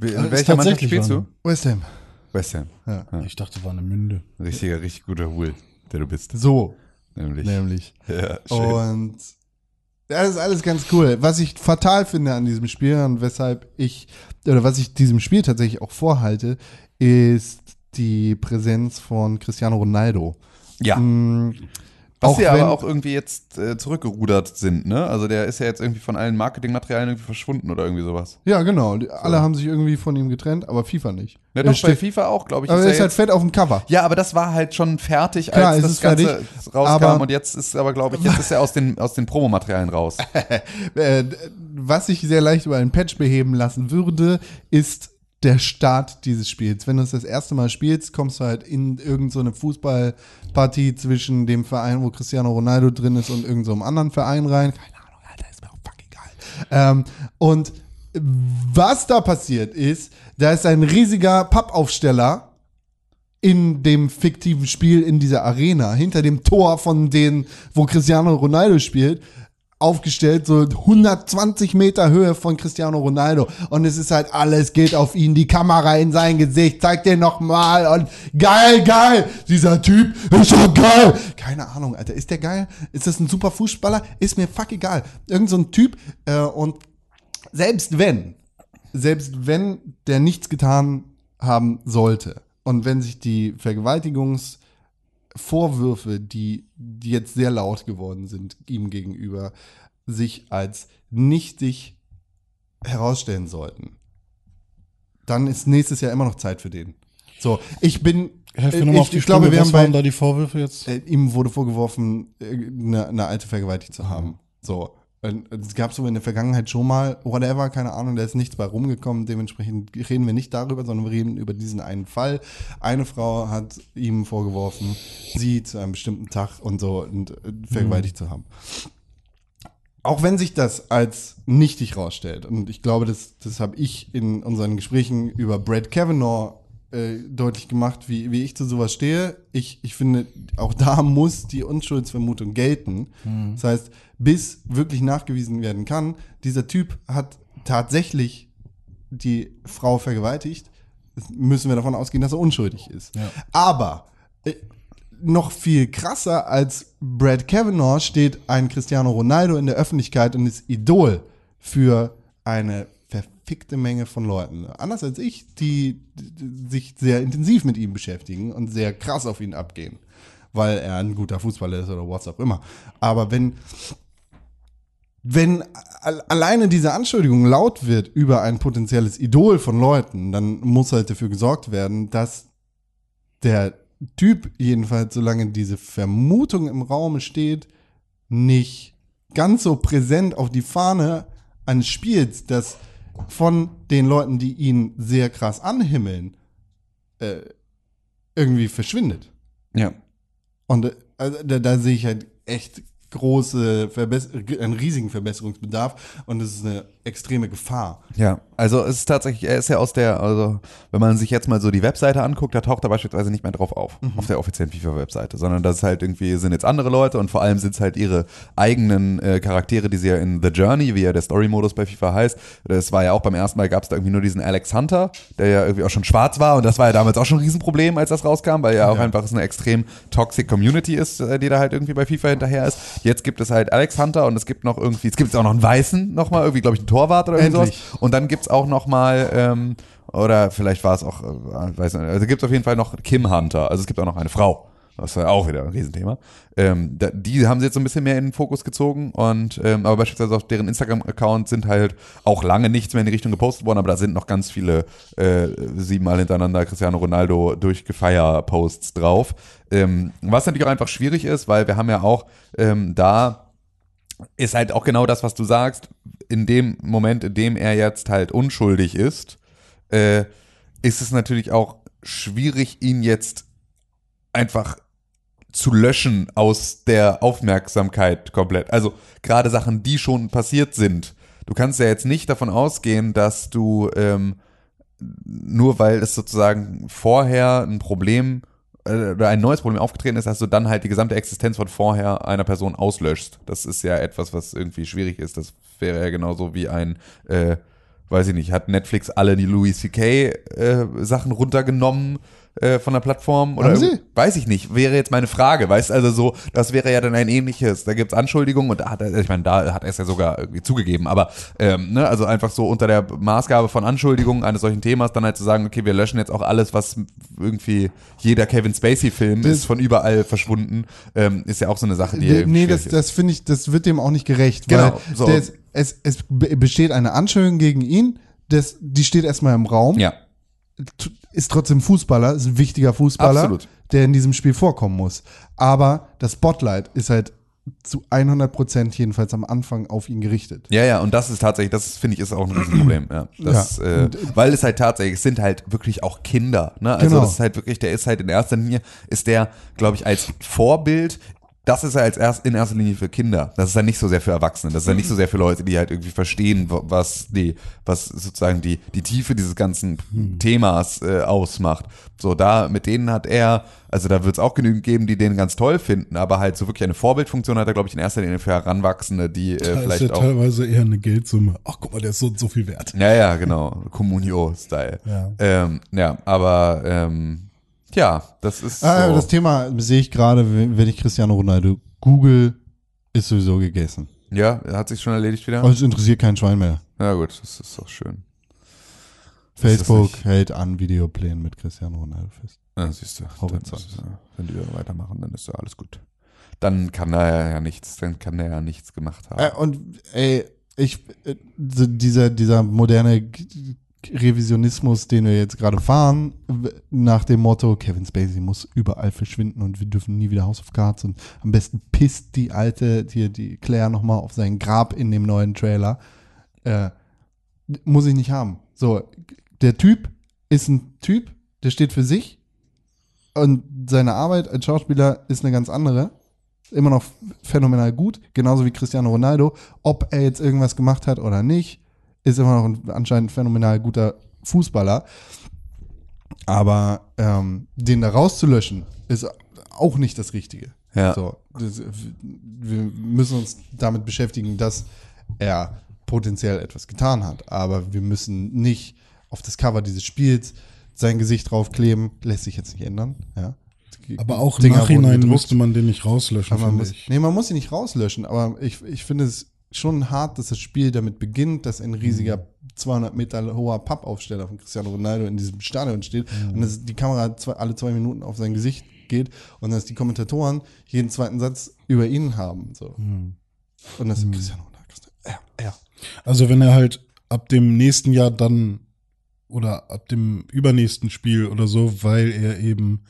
In welcher Mannschaft spielst du? West Ham. West Ham. Ich dachte, war eine Münde. Richtiger, richtig guter Hul, der du bist. So, Nämlich. nämlich. Ja, schön. Und das ist alles ganz cool. Was ich fatal finde an diesem Spiel und weshalb ich, oder was ich diesem Spiel tatsächlich auch vorhalte, ist die Präsenz von Cristiano Ronaldo. Ja. Mm, Was auch sie aber auch irgendwie jetzt äh, zurückgerudert sind, ne? Also der ist ja jetzt irgendwie von allen Marketingmaterialien irgendwie verschwunden oder irgendwie sowas. Ja, genau. Die, alle haben sich irgendwie von ihm getrennt, aber FIFA nicht. Ja, doch, bei FIFA auch, glaube ich. aber ist er ist halt fett auf dem Cover. Ja, aber das war halt schon fertig, Klar, als das Ganze fertig, rauskam. und jetzt ist aber, glaube ich, jetzt ist er aus den, aus den Promomaterialien raus. Äh, was sich sehr leicht über einen Patch beheben lassen würde, ist der Start dieses Spiels. Wenn du es das erste Mal spielst, kommst du halt in irgendeine so eine Fußballpartie zwischen dem Verein, wo Cristiano Ronaldo drin ist, und irgendeinem so einem anderen Verein rein. Keine Ahnung, Alter, ist mir auch fucking egal. Ähm, und was da passiert ist, da ist ein riesiger Pappaufsteller in dem fiktiven Spiel in dieser Arena, hinter dem Tor von denen, wo Cristiano Ronaldo spielt, aufgestellt, so 120 Meter Höhe von Cristiano Ronaldo. Und es ist halt alles geht auf ihn, die Kamera in sein Gesicht, zeigt dir nochmal und geil, geil, dieser Typ ist so geil. Keine Ahnung, Alter, ist der geil? Ist das ein super Fußballer? Ist mir fuck egal. Irgend so ein Typ äh, und selbst wenn, selbst wenn der nichts getan haben sollte und wenn sich die Vergewaltigungsvorwürfe, die, die jetzt sehr laut geworden sind ihm gegenüber, sich als nichtig herausstellen sollten, dann ist nächstes Jahr immer noch Zeit für den. So, ich bin, Helf mir ich, nochmal auf die ich glaube, wir was haben bei, waren da die Vorwürfe jetzt? äh, ihm wurde vorgeworfen, äh, eine, eine alte vergewaltigt zu haben. So. Und Es gab so in der Vergangenheit schon mal, whatever, keine Ahnung, da ist nichts bei rumgekommen. Dementsprechend reden wir nicht darüber, sondern wir reden über diesen einen Fall. Eine Frau hat ihm vorgeworfen, sie zu einem bestimmten Tag und so und äh, vergewaltigt zu haben. Auch wenn sich das als nichtig rausstellt, und ich glaube, das, das habe ich in unseren Gesprächen über Brad Kavanaugh äh, deutlich gemacht, wie, wie ich zu sowas stehe. Ich, ich finde, auch da muss die Unschuldsvermutung gelten. Das heißt, bis wirklich nachgewiesen werden kann, dieser Typ hat tatsächlich die Frau vergewaltigt, müssen wir davon ausgehen, dass er unschuldig ist. Ja. Aber äh, noch viel krasser als Brad Kavanaugh steht ein Cristiano Ronaldo in der Öffentlichkeit und ist Idol für eine verfickte Menge von Leuten. Anders als ich, die, die sich sehr intensiv mit ihm beschäftigen und sehr krass auf ihn abgehen, weil er ein guter Fußballer ist oder was auch immer. Aber wenn wenn al- alleine diese Anschuldigung laut wird über ein potenzielles Idol von Leuten, dann muss halt dafür gesorgt werden, dass der Typ jedenfalls, solange diese Vermutung im Raum steht, nicht ganz so präsent auf die Fahne eines Spiels, das von den Leuten, die ihn sehr krass anhimmeln, äh, irgendwie verschwindet. Ja. Und äh, also, da, da sehe ich halt echt große, Verbess einen riesigen Verbesserungsbedarf. Und es ist eine extreme Gefahr. Ja, also es ist tatsächlich, er ist ja aus der, also wenn man sich jetzt mal so die Webseite anguckt, da taucht er beispielsweise nicht mehr drauf auf, auf der offiziellen FIFA-Webseite, sondern das ist halt irgendwie, sind jetzt andere Leute und vor allem sind es halt ihre eigenen äh, Charaktere, die sie ja in The Journey, wie ja der Story-Modus bei FIFA heißt, das war ja auch beim ersten Mal, gab es da irgendwie nur diesen Alex Hunter, der ja irgendwie auch schon schwarz war und das war ja damals auch schon ein Riesenproblem, als das rauskam, weil ja auch einfach es eine extrem toxic Community ist, äh, die da halt irgendwie bei FIFA hinterher ist. Jetzt gibt es halt Alex Hunter und es gibt noch irgendwie, es gibt auch noch einen Weißen nochmal, irgendwie glaube ich einen Torwart oder sowas. Und dann gibt's auch noch mal, ähm, oder vielleicht war es auch, äh, weiß nicht, also gibt's auf jeden Fall noch Kim Hunter. Also es gibt auch noch eine Frau. Das war auch wieder ein Riesenthema. Ähm, da, die haben sie jetzt so ein bisschen mehr in den Fokus gezogen und ähm, aber beispielsweise auf deren Instagram-Account sind halt auch lange nichts mehr in die Richtung gepostet worden, aber da sind noch ganz viele äh, siebenmal hintereinander Cristiano Ronaldo durch Gefeier-Posts drauf. Ähm, was natürlich auch einfach schwierig ist, weil wir haben ja auch ähm, da ist halt auch genau das, was du sagst. In dem Moment, in dem er jetzt halt unschuldig ist, äh, ist es natürlich auch schwierig, ihn jetzt einfach zu löschen aus der Aufmerksamkeit komplett. Also gerade Sachen, die schon passiert sind. Du kannst ja jetzt nicht davon ausgehen, dass du ähm, nur weil es sozusagen vorher ein Problem oder ein neues Problem aufgetreten ist, dass du dann halt die gesamte Existenz von vorher einer Person auslöschst. Das ist ja etwas, was irgendwie schwierig ist. Das wäre ja genauso wie ein, äh, weiß ich nicht, hat Netflix alle die Louis C.K. Äh, Sachen runtergenommen äh, von der Plattform? Oder Haben sie? Weiß ich nicht, wäre jetzt meine Frage. Weißt also so, das wäre ja dann ein ähnliches. Da gibt's Anschuldigungen und da hat er, ich meine, da hat er es ja sogar irgendwie zugegeben, aber ähm, ne, also einfach so unter der Maßgabe von Anschuldigungen eines solchen Themas dann halt zu sagen, okay, wir löschen jetzt auch alles, was irgendwie jeder Kevin Spacey-Film ist von überall verschwunden, ähm, ist ja auch so eine Sache, die Nee, irgendwie nee, das, das finde ich, das wird dem auch nicht gerecht. Genau, Weil so. der ist, es, es be- besteht eine Anschuldigung gegen ihn, das, die steht erstmal im Raum, ja, ist trotzdem Fußballer, ist ein wichtiger Fußballer, Absolut. der in diesem Spiel vorkommen muss. Aber das Spotlight ist halt zu 100 Prozent jedenfalls am Anfang auf ihn gerichtet. Ja, ja, und das ist tatsächlich, das finde ich ist auch ein Riesenproblem, ja. Das, Ja, äh, und- weil es halt tatsächlich, es sind halt wirklich auch Kinder, ne? Also Genau. das ist halt wirklich, der ist halt in erster Linie, ist der, glaube ich, als Vorbild das ist ja als erst in erster Linie für Kinder. Das ist ja nicht so sehr für Erwachsene. Das ist ja nicht so sehr für Leute, die halt irgendwie verstehen, wa- was die, was sozusagen die, die Tiefe dieses ganzen Themas äh, ausmacht. So, da, mit denen hat er, also da wird es auch genügend geben, die den ganz toll finden, aber halt so wirklich eine Vorbildfunktion hat er, glaube ich, in erster Linie für Heranwachsende, die äh, Da ist ja vielleicht auch. teilweise eher eine Geldsumme. Ach, guck mal, der ist so und so viel wert. Ja, ja, genau. Communio-Style. Ja. Ähm, ja, aber ähm, ja, das ist. Ah, so. Das Thema sehe ich gerade, wenn ich Cristiano Ronaldo google, ist sowieso gegessen. ja, hat sich schon erledigt wieder? Aber es interessiert kein Schwein mehr. Ja, gut, das ist doch schön. Facebook hält an Videoplänen mit Cristiano Ronaldo fest. Ja, siehst du. Ist, ja, wenn die da weitermachen, dann ist ja alles gut. Dann kann er ja nichts, dann kann er ja nichts gemacht haben. Äh, und ey, ich, äh, dieser, dieser moderne Revisionismus, den wir jetzt gerade fahren, nach dem Motto, Kevin Spacey muss überall verschwinden und wir dürfen nie wieder House of Cards und am besten pisst die alte, die, die Claire nochmal auf sein Grab in dem neuen Trailer. Äh, muss ich nicht haben. So, der Typ ist ein Typ, der steht für sich und seine Arbeit als Schauspieler ist eine ganz andere. Immer noch phänomenal gut, genauso wie Cristiano Ronaldo. Ob er jetzt irgendwas gemacht hat oder nicht, ist immer noch ein anscheinend phänomenal guter Fußballer. Aber ähm, den da rauszulöschen, ist auch nicht das Richtige. Ja. So, das, wir müssen uns damit beschäftigen, dass er potenziell etwas getan hat. Aber wir müssen nicht auf das Cover dieses Spiels sein Gesicht draufkleben. Lässt sich jetzt nicht ändern. Ja. Aber auch im Nachhinein musste man den nicht rauslöschen, Aber man muss, ich. nee, man muss sie nicht rauslöschen, aber ich, ich finde es schon hart, dass das Spiel damit beginnt, dass ein riesiger 200 Meter hoher Pappaufsteller von Cristiano Ronaldo in diesem Stadion steht und dass die Kamera zwei, alle zwei Minuten auf sein Gesicht geht und dass die Kommentatoren jeden zweiten Satz über ihn haben. So. Und das ist Cristiano Ronaldo. Ja, ja. Also wenn er halt ab dem nächsten Jahr dann oder ab dem übernächsten Spiel oder so, weil er eben,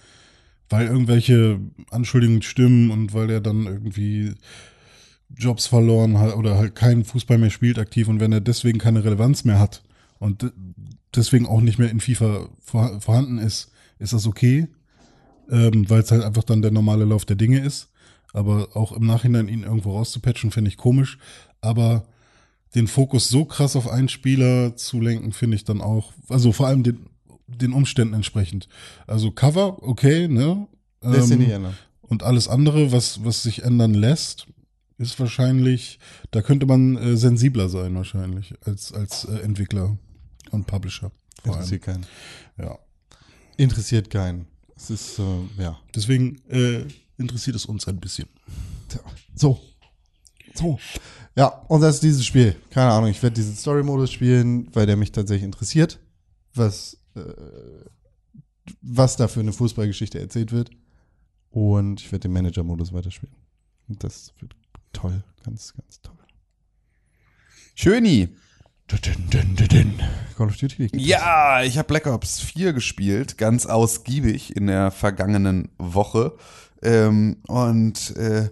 weil irgendwelche Anschuldigungen stimmen und weil er dann irgendwie Jobs verloren hat oder halt keinen Fußball mehr spielt aktiv und wenn er deswegen keine Relevanz mehr hat und de- deswegen auch nicht mehr in FIFA vor, vorhanden ist, ist das okay, ähm, weil es halt einfach dann der normale Lauf der Dinge ist. Aber auch im Nachhinein ihn irgendwo rauszupatchen, finde ich komisch. Aber den Fokus so krass auf einen Spieler zu lenken, finde ich dann auch, also vor allem den, den Umständen entsprechend. Also Cover, okay, ne? Ähm, nicht ändern. und alles andere, was, was sich ändern lässt, ist wahrscheinlich, da könnte man äh, sensibler sein wahrscheinlich als, als äh, Entwickler und Publisher. Vor allem. Interessiert keinen. Ja. Interessiert keinen. Es ist, äh, ja. Deswegen äh, interessiert es uns ein bisschen. Tja, So. So. Ja, und das ist dieses Spiel. Keine Ahnung, ich werde diesen Story-Modus spielen, weil der mich tatsächlich interessiert, was, äh, was da für eine Fußballgeschichte erzählt wird. Und ich werde den Manager-Modus weiterspielen. Und das wird toll. Ganz, ganz toll. Schöni. Call of Duty. Ja, ich habe Black Ops 4 gespielt, ganz ausgiebig in der vergangenen Woche. Ähm, und äh,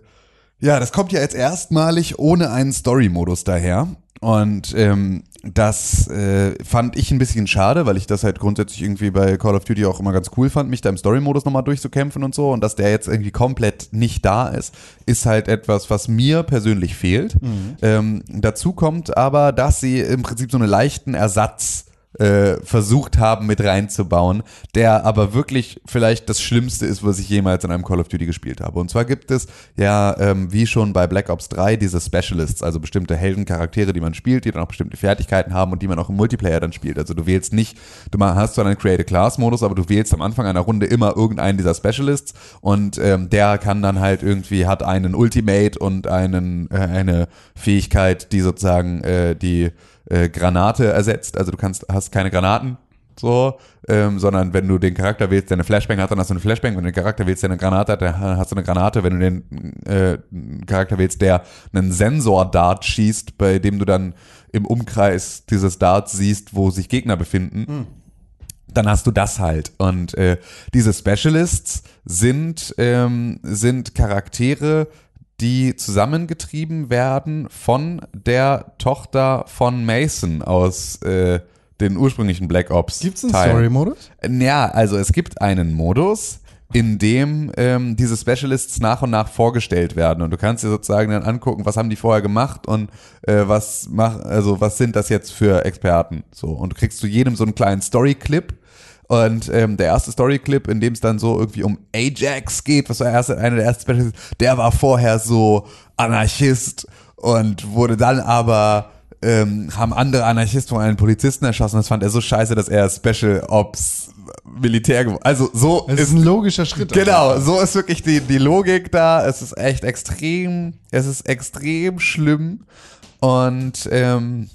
ja, das kommt ja jetzt erstmalig ohne einen Story-Modus daher. Und ähm, das äh, fand ich ein bisschen schade, weil ich das halt grundsätzlich irgendwie bei Call of Duty auch immer ganz cool fand, mich da im Story-Modus nochmal durchzukämpfen und so. Und dass der jetzt irgendwie komplett nicht da ist, ist halt etwas, was mir persönlich fehlt. Ähm, dazu kommt aber, dass sie im Prinzip so einen leichten Ersatz äh, versucht haben mit reinzubauen, der aber wirklich vielleicht das Schlimmste ist, was ich jemals in einem Call of Duty gespielt habe. Und zwar gibt es ja, ähm, wie schon bei Black Ops 3, diese Specialists, also bestimmte Heldencharaktere, die man spielt, die dann auch bestimmte Fertigkeiten haben und die man auch im Multiplayer dann spielt. Also du wählst nicht, du hast zwar einen Create a Class Modus, aber du wählst am Anfang einer Runde immer irgendeinen dieser Specialists und ähm, der kann dann halt irgendwie, hat einen Ultimate und einen, äh, eine Fähigkeit, die sozusagen äh, die äh, Granate ersetzt. Also du kannst, hast keine Granaten, so, ähm, sondern wenn du den Charakter wählst, der eine Flashbang hat, dann hast du eine Flashbang. Wenn du den Charakter wählst, der eine Granate hat, dann hast du eine Granate. Wenn du den äh, Charakter wählst, der einen Sensor-Dart schießt, bei dem du dann im Umkreis dieses Darts siehst, wo sich Gegner befinden, dann hast du das halt. Und äh, diese Specialists sind, ähm, sind Charaktere, die zusammengetrieben werden von der Tochter von Mason aus äh, den ursprünglichen Black Ops. Gibt es einen. Story-Modus? Ja, also es gibt einen Modus, in dem ähm, diese Specialists nach und nach vorgestellt werden und du kannst dir sozusagen dann angucken, was haben die vorher gemacht und äh, was mach, also was sind das jetzt für Experten so und du kriegst zu jedem so einen kleinen Story-Clip und ähm, der erste Story-Clip, in dem es dann so irgendwie um Ajax geht, was war erste, einer der ersten Specialists, der war vorher so Anarchist und wurde dann aber ähm, haben andere Anarchisten von einen Polizisten erschossen. Das fand er so scheiße, dass er Special Ops Militär geworden. Also so Es ist ein logischer Schritt. Genau, so ist wirklich die, die Logik da. Es ist echt extrem, es ist extrem schlimm. Und ähm,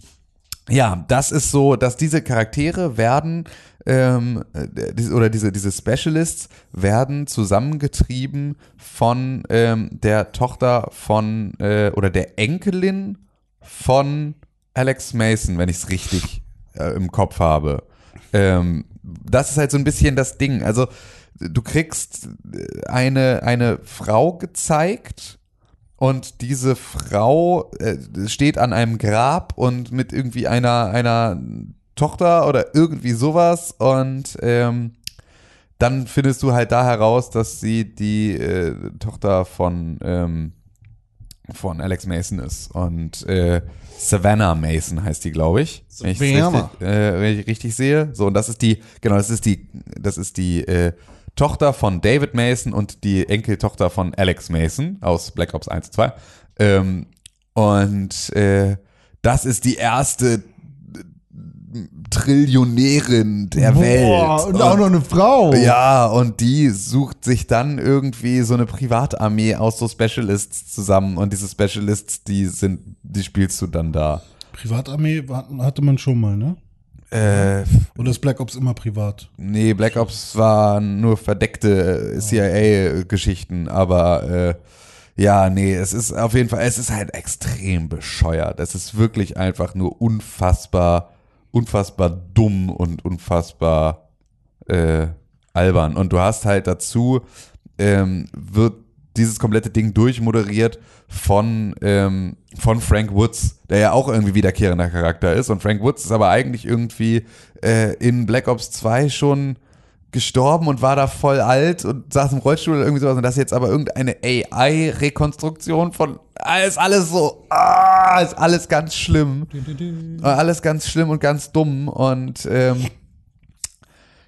ja, das ist so, dass diese Charaktere werden ähm, äh, oder diese, diese Specialists werden zusammengetrieben von ähm, der Tochter von äh, oder der Enkelin von Alex Mason, wenn ich es richtig äh, im Kopf habe. Ähm, das ist halt so ein bisschen das Ding. Also du kriegst eine, eine Frau gezeigt und diese Frau äh, steht an einem Grab und mit irgendwie einer, einer Tochter oder irgendwie sowas und ähm, dann findest du halt da heraus, dass sie die äh, Tochter von, ähm, von Alex Mason ist und äh, Savannah Mason heißt die, glaube ich. Wenn ich richtig, äh, wenn ich richtig sehe. So, und das ist die, genau, das ist die, das ist die äh, Tochter von David Mason und die Enkeltochter von Alex Mason aus Black Ops 1 und 2. Ähm, und äh, das ist die erste Trillionärin der Boah, Welt. Und auch noch eine Frau. Ja, und die sucht sich dann irgendwie so eine Privatarmee aus so Specialists zusammen und diese Specialists, die sind, die spielst du dann da. Privatarmee hat- hatte man schon mal, ne? Äh, Oder ist Black Ops immer privat? nee, Black Ops waren nur verdeckte CIA-Geschichten, aber äh, ja, nee, es ist auf jeden Fall, es ist halt extrem bescheuert. Es ist wirklich einfach nur unfassbar, unfassbar dumm und unfassbar äh, albern. Und du hast halt dazu, ähm, wird dieses komplette Ding durchmoderiert von, ähm, von Frank Woods, der ja auch irgendwie wiederkehrender Charakter ist. Und Frank Woods ist aber eigentlich irgendwie äh, in Black Ops 2 schon gestorben und war da voll alt und saß im Rollstuhl oder irgendwie sowas. Und das ist jetzt aber irgendeine AI-Rekonstruktion von ist alles so, ah, ist alles ganz schlimm. Alles ganz schlimm und ganz dumm. Und ähm,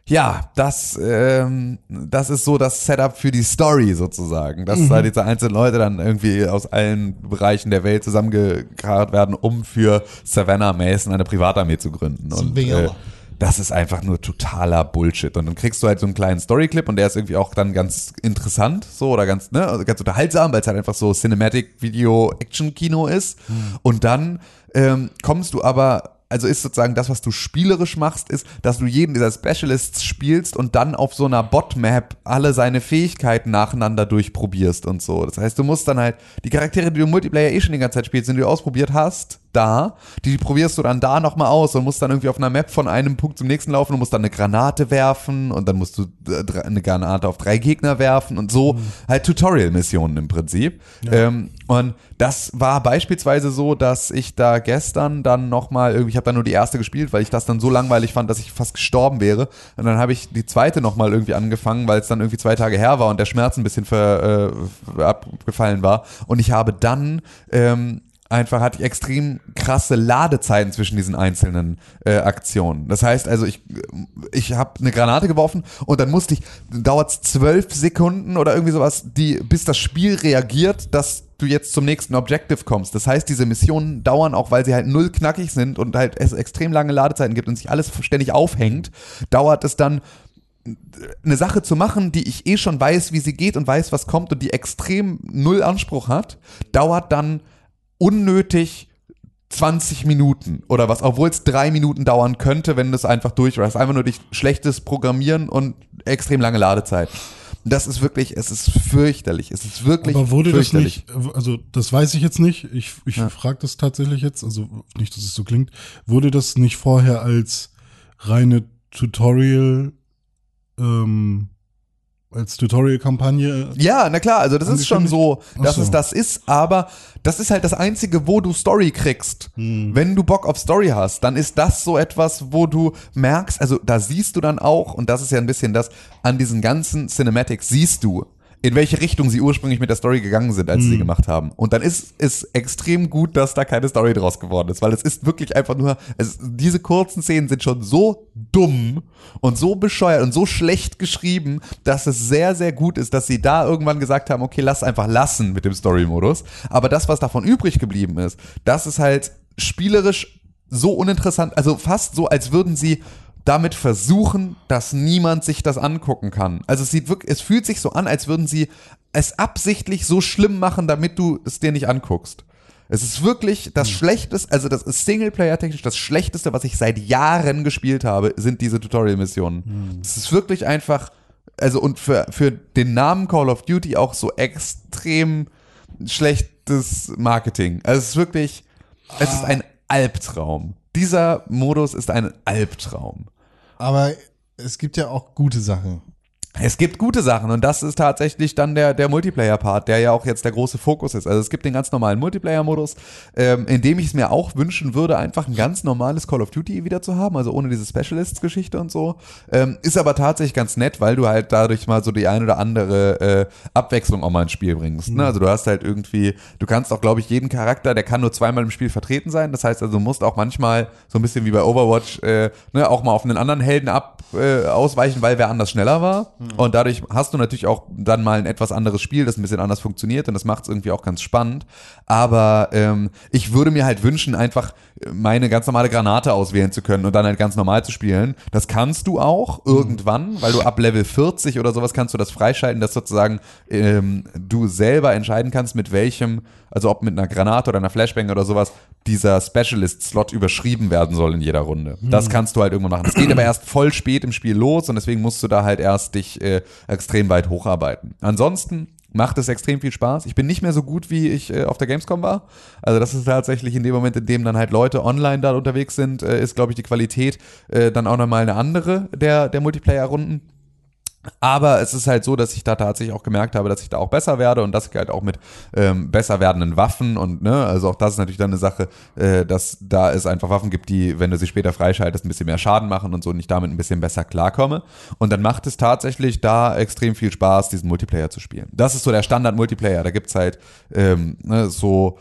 ja, das, ähm, das ist so das Setup für die Story sozusagen. Dass Mhm. da diese einzelnen Leute dann irgendwie aus allen Bereichen der Welt zusammengekarrt werden, um für Savannah Mason eine Privatarmee zu gründen. Und äh. Das ist einfach nur totaler Bullshit. Und dann kriegst du halt so einen kleinen Storyclip und der ist irgendwie auch dann ganz interessant, so oder ganz, ne, also ganz unterhaltsam, weil es halt einfach so Cinematic Video Action Kino ist. Und dann ähm, kommst du aber also ist sozusagen das, was du spielerisch machst, ist, dass du jeden dieser Specialists spielst und dann auf so einer Bot-Map alle seine Fähigkeiten nacheinander durchprobierst und so. Das heißt, du musst dann halt die Charaktere, die du im Multiplayer eh schon die ganze Zeit spielst, die du ausprobiert hast, da, die probierst du dann da nochmal aus und musst dann irgendwie auf einer Map von einem Punkt zum nächsten laufen und musst dann eine Granate werfen und dann musst du äh, eine Granate auf drei Gegner werfen und so halt Tutorial-Missionen im Prinzip. Ähm, und das war beispielsweise so, dass ich da gestern dann nochmal irgendwie, ich habe dann nur die erste gespielt, weil ich das dann so langweilig fand, dass ich fast gestorben wäre. Und dann habe ich die zweite nochmal irgendwie angefangen, weil es dann irgendwie zwei Tage her war und der Schmerz ein bisschen ver, äh, abgefallen war. Und ich habe dann ähm, einfach hatte ich extrem krasse Ladezeiten zwischen diesen einzelnen äh, Aktionen. Das heißt also, ich, ich habe eine Granate geworfen und dann musste ich, dauert zwölf Sekunden oder irgendwie sowas, die, bis das Spiel reagiert, dass du jetzt zum nächsten Objective kommst. Das heißt, diese Missionen dauern auch, weil sie halt null knackig sind und halt es extrem lange Ladezeiten gibt und sich alles ständig aufhängt, dauert es dann eine Sache zu machen, die ich eh schon weiß, wie sie geht und weiß, was kommt und die extrem null Anspruch hat, dauert dann unnötig 20 Minuten oder was, obwohl es drei Minuten dauern könnte, wenn das einfach durch war. Das ist einfach nur durch schlechtes Programmieren und extrem lange Ladezeit. Das ist wirklich, es ist fürchterlich. Es ist wirklich Aber wurde das nicht, also das weiß ich jetzt nicht, ich, ich Ja. frage das tatsächlich jetzt, also nicht, dass es so klingt, wurde das nicht vorher als reine Tutorial ähm, als Tutorial-Kampagne. Ja, na klar, also das ist schon so, dass so. es das ist, aber das ist halt das Einzige, wo du Story kriegst. Hm. Wenn du Bock auf Story hast, dann ist das so etwas, wo du merkst, also da siehst du dann auch, und das ist ja ein bisschen das, an diesen ganzen Cinematics siehst du, in welche Richtung sie ursprünglich mit der Story gegangen sind, als sie sie Hm. gemacht haben. Und dann ist es extrem gut, dass da keine Story draus geworden ist, weil es ist wirklich einfach nur, es, diese kurzen Szenen sind schon so dumm und so bescheuert und so schlecht geschrieben, dass es sehr, sehr gut ist, dass sie da irgendwann gesagt haben, okay, lass einfach lassen mit dem Story-Modus. Aber das, was davon übrig geblieben ist, das ist halt spielerisch so uninteressant, also fast so, als würden sie damit versuchen, dass niemand sich das angucken kann. Also es sieht wirklich, es fühlt sich so an, als würden sie es absichtlich so schlimm machen, damit du es dir nicht anguckst. Es ist wirklich das Schlechteste, also das ist Singleplayer-technisch das Schlechteste, was ich seit Jahren gespielt habe, sind diese Tutorial-Missionen. Es ist wirklich einfach, also und für, für den Namen Call of Duty auch so extrem schlechtes Marketing. Also es ist wirklich, es ist ein Albtraum. Dieser Modus ist ein Albtraum. Aber es gibt ja auch gute Sachen. Es gibt gute Sachen und das ist tatsächlich dann der, der Multiplayer-Part, der ja auch jetzt der große Fokus ist. Also es gibt den ganz normalen Multiplayer-Modus, ähm, in dem ich es mir auch wünschen würde, einfach ein ganz normales Call of Duty wieder zu haben, also ohne diese Specialists-Geschichte und so. Ähm, ist aber tatsächlich ganz nett, weil du halt dadurch mal so die ein oder andere äh, Abwechslung auch mal ins Spiel bringst. Ne? Also du hast halt irgendwie, du kannst auch, glaube ich, jeden Charakter, der kann nur zweimal im Spiel vertreten sein. Das heißt also, du musst auch manchmal so ein bisschen wie bei Overwatch äh, ne, auch mal auf einen anderen Helden ab äh, ausweichen, weil wer anders schneller war. Und dadurch hast du natürlich auch dann mal ein etwas anderes Spiel, das ein bisschen anders funktioniert und das macht es irgendwie auch ganz spannend. Aber ähm, ich würde mir halt wünschen, einfach meine ganz normale Granate auswählen zu können und dann halt ganz normal zu spielen. Das kannst du auch irgendwann, weil du ab Level 40 oder sowas kannst du das freischalten, dass sozusagen ähm, du selber entscheiden kannst, mit welchem, also ob mit einer Granate oder einer Flashbang oder sowas, dieser Specialist-Slot überschrieben werden soll in jeder Runde. Das kannst du halt irgendwann machen. Das geht aber erst voll spät im Spiel los und deswegen musst du da halt erst dich äh, extrem weit hocharbeiten. Ansonsten macht es extrem viel Spaß. Ich bin nicht mehr so gut, wie ich äh, auf der Gamescom war. Also das ist tatsächlich in dem Moment, in dem dann halt Leute online da unterwegs sind, äh, ist, glaube ich, die Qualität äh, dann auch nochmal eine andere der, der Multiplayer-Runden. Aber es ist halt so, dass ich da tatsächlich auch gemerkt habe, dass ich da auch besser werde und ich halt auch mit ähm, besser werdenden Waffen und ne, also auch das ist natürlich dann eine Sache, äh, dass da es einfach Waffen gibt, die, wenn du sie später freischaltest, ein bisschen mehr Schaden machen und so und ich damit ein bisschen besser klarkomme. Und dann macht es tatsächlich da extrem viel Spaß, diesen Multiplayer zu spielen. Das ist so der Standard-Multiplayer. Da gibt's halt ähm, ne, so